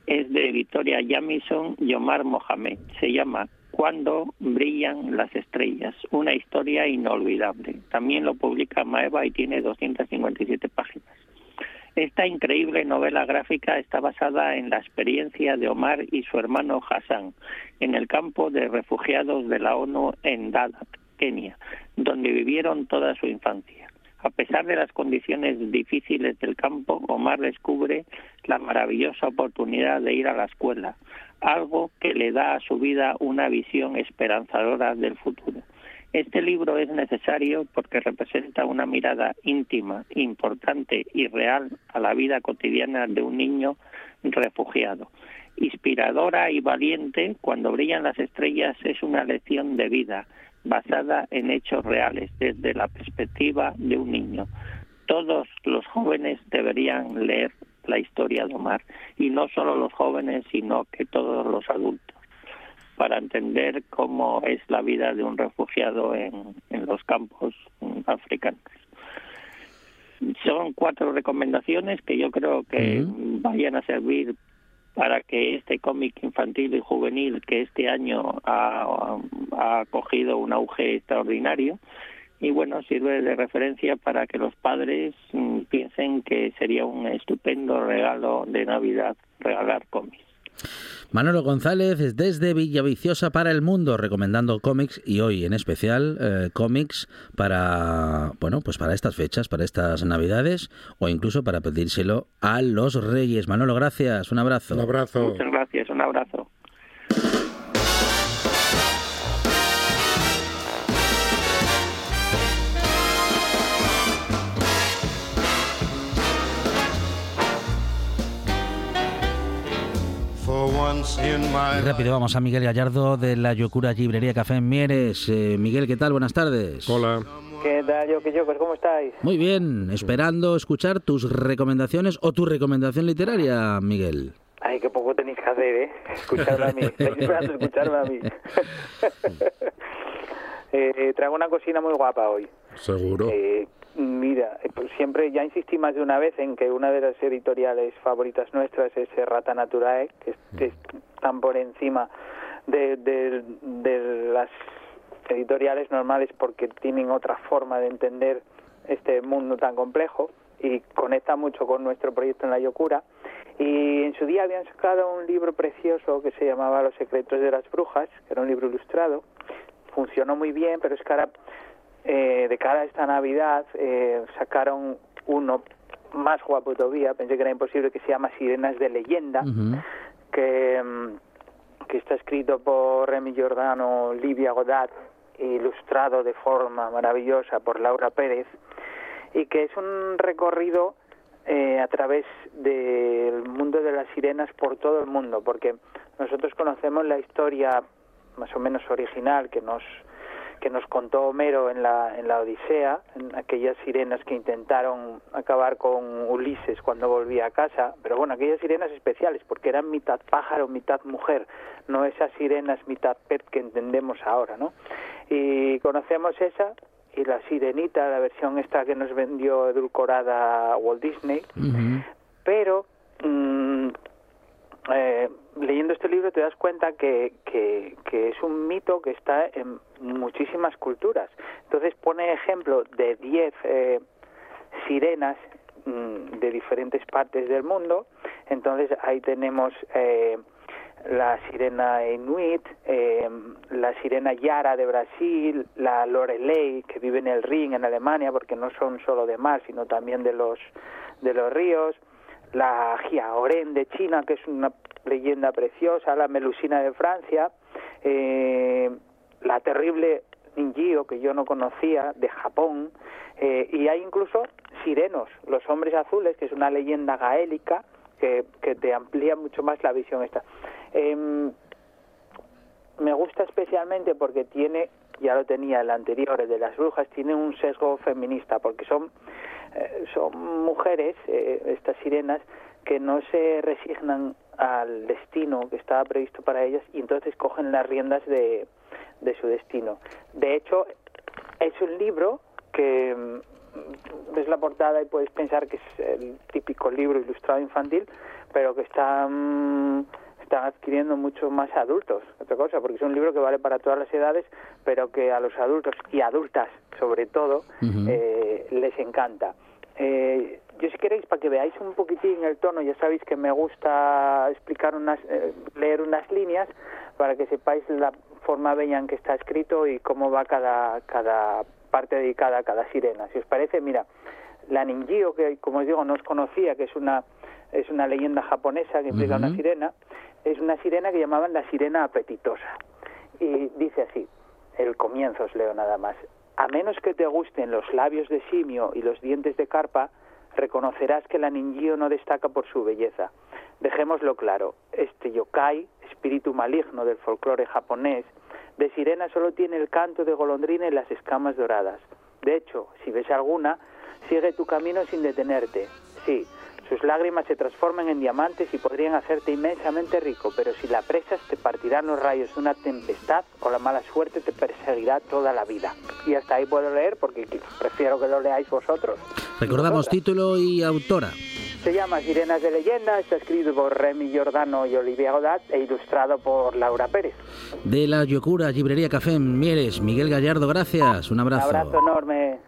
Speaker 11: es de Victoria Jamison y Omar Mohamed. Se llama Cuando brillan las estrellas, una historia inolvidable. También lo publica Maeva y tiene 257 páginas. Esta increíble novela gráfica está basada en la experiencia de Omar y su hermano Hassan en el campo de refugiados de la ONU en Dadaab, Kenia, donde vivieron toda su infancia. A pesar de las condiciones difíciles del campo, Omar descubre la maravillosa oportunidad de ir a la escuela, algo que le da a su vida una visión esperanzadora del futuro. Este libro es necesario porque representa una mirada íntima, importante y real a la vida cotidiana de un niño refugiado. Inspiradora y valiente, cuando brillan las estrellas es una lección de vida basada en hechos reales desde la perspectiva de un niño. Todos los jóvenes deberían leer la historia de Omar y no solo los jóvenes, sino que todos los adultos para entender cómo es la vida de un refugiado en, en los campos africanos. Son cuatro recomendaciones que yo creo que vayan a servir para que este cómic infantil y juvenil que este año ha, ha cogido un auge extraordinario y bueno, sirve de referencia para que los padres mm, piensen que sería un estupendo regalo de Navidad regalar cómics.
Speaker 1: Manolo González desde Villaviciosa para el mundo recomendando cómics y hoy en especial eh, cómics para bueno pues para estas fechas para estas navidades o incluso para pedírselo a los Reyes. Manolo gracias un abrazo.
Speaker 2: Un abrazo.
Speaker 11: Muchas gracias, un abrazo.
Speaker 1: Y rápido vamos a Miguel Gallardo de la Yocura Librería Café en Mieres Eh, Miguel qué tal buenas tardes
Speaker 2: hola
Speaker 12: ¿Qué tal, yo que yo? Pues, ¿Cómo estáis?
Speaker 1: muy bien esperando escuchar tus recomendaciones o tu recomendación literaria Miguel
Speaker 12: Ay, qué poco tenéis que hacer, ¿eh? Escucharme a mí. (laughs) Estáis esperando escucharme a mí. (laughs) (laughs) eh, traigo una cocina muy guapa hoy.
Speaker 2: seguro
Speaker 12: Eh, mira, eh, pues siempre ya insistí más de una vez en que una de las editoriales favoritas nuestras es eh, Rata Naturae, que, es- que por encima de, de- de las editoriales normales porque tienen otra forma de entender este mundo tan complejo y conecta mucho con nuestro proyecto en la Yocura. Y en su día habían sacado un libro precioso que se llamaba Los secretos de las brujas, que era un libro ilustrado. Funcionó muy bien, pero es que ahora, eh, de cara a esta Navidad, eh, sacaron uno más guapo todavía, pensé que era imposible, que se llama Sirenas de Leyenda, que, mm, que está escrito por Remy Giordano, Livia Godard, e ilustrado de forma maravillosa por Laura Pérez, y que es un recorrido eh, a través del mundo de las sirenas por todo el mundo, porque nosotros conocemos la historia más o menos original que nos que nos contó Homero en la en la Odisea, en aquellas sirenas que intentaron acabar con Ulises cuando volvía a casa, pero bueno, aquellas sirenas especiales porque eran mitad pájaro, mitad mujer, no esas sirenas mitad pet que entendemos ahora, ¿no? Y conocemos esa y la sirenita, la versión esta que nos vendió edulcorada Walt Disney, pero mm, eh, leyendo este libro te das cuenta que, que, es un mito que está en muchísimas culturas. Entonces pone ejemplo de 10 eh, sirenas mm, de diferentes partes del mundo. Entonces ahí tenemos eh, la sirena Inuit, eh, la sirena Yara de Brasil, la Lorelei que vive en el Rin en Alemania porque no son solo de mar sino también de los de los ríos, la Jiaoren de China que es una leyenda preciosa, la Melusina de Francia, eh, la terrible Ningyo que yo no conocía de Japón eh, y hay incluso sirenos, los hombres azules que es una leyenda gaélica que, que te amplía mucho más la visión esta. Em, me gusta especialmente porque tiene, ya lo tenía el anterior, el de las brujas, tiene un sesgo feminista, porque son, eh, son mujeres, eh, estas sirenas, que no se resignan al destino que estaba previsto para ellas y entonces cogen las riendas de, de su destino. De hecho, es un libro que mm, ves la portada y puedes pensar que es el típico libro ilustrado infantil, pero que está mm, están adquiriendo mucho más adultos, otra cosa, porque es un libro que vale para todas las edades, pero que a los adultos y adultas sobre todo eh, les encanta. Eh, yo si queréis, para que veáis un poquitín el tono, ya sabéis que me gusta explicar unas, eh, leer unas líneas para que sepáis la forma bella en que está escrito y cómo va cada, cada parte dedicada a cada sirena. Si os parece, mira, la Ninjio, que como os digo no os conocía, que es una, es una leyenda japonesa que implica una sirena, es una sirena que llamaban la sirena apetitosa. Y dice así, el comienzo os leo nada más. A menos que te gusten los labios de simio y los dientes de carpa, reconocerás que la ninjio no destaca por su belleza. Dejémoslo claro, este yokai, espíritu maligno del folclore japonés, de sirena solo tiene el canto de golondrina y las escamas doradas. De hecho, si ves alguna, sigue tu camino sin detenerte. Sí, sus lágrimas se transforman en diamantes y podrían hacerte inmensamente rico, pero si la presas te partirán los rayos de una tempestad o la mala suerte te perseguirá toda la vida. Y hasta ahí puedo leer porque prefiero que lo leáis vosotros.
Speaker 1: Recordamos título y autora.
Speaker 12: Se llama Sirenas de Leyenda, está escrito por Remy Giordano y Olivia Godat e ilustrado por Laura Pérez.
Speaker 1: De la Yocura, Librería Café en Mieres, Miguel Gallardo, gracias. Un
Speaker 12: Un
Speaker 1: abrazo.
Speaker 12: abrazo enorme.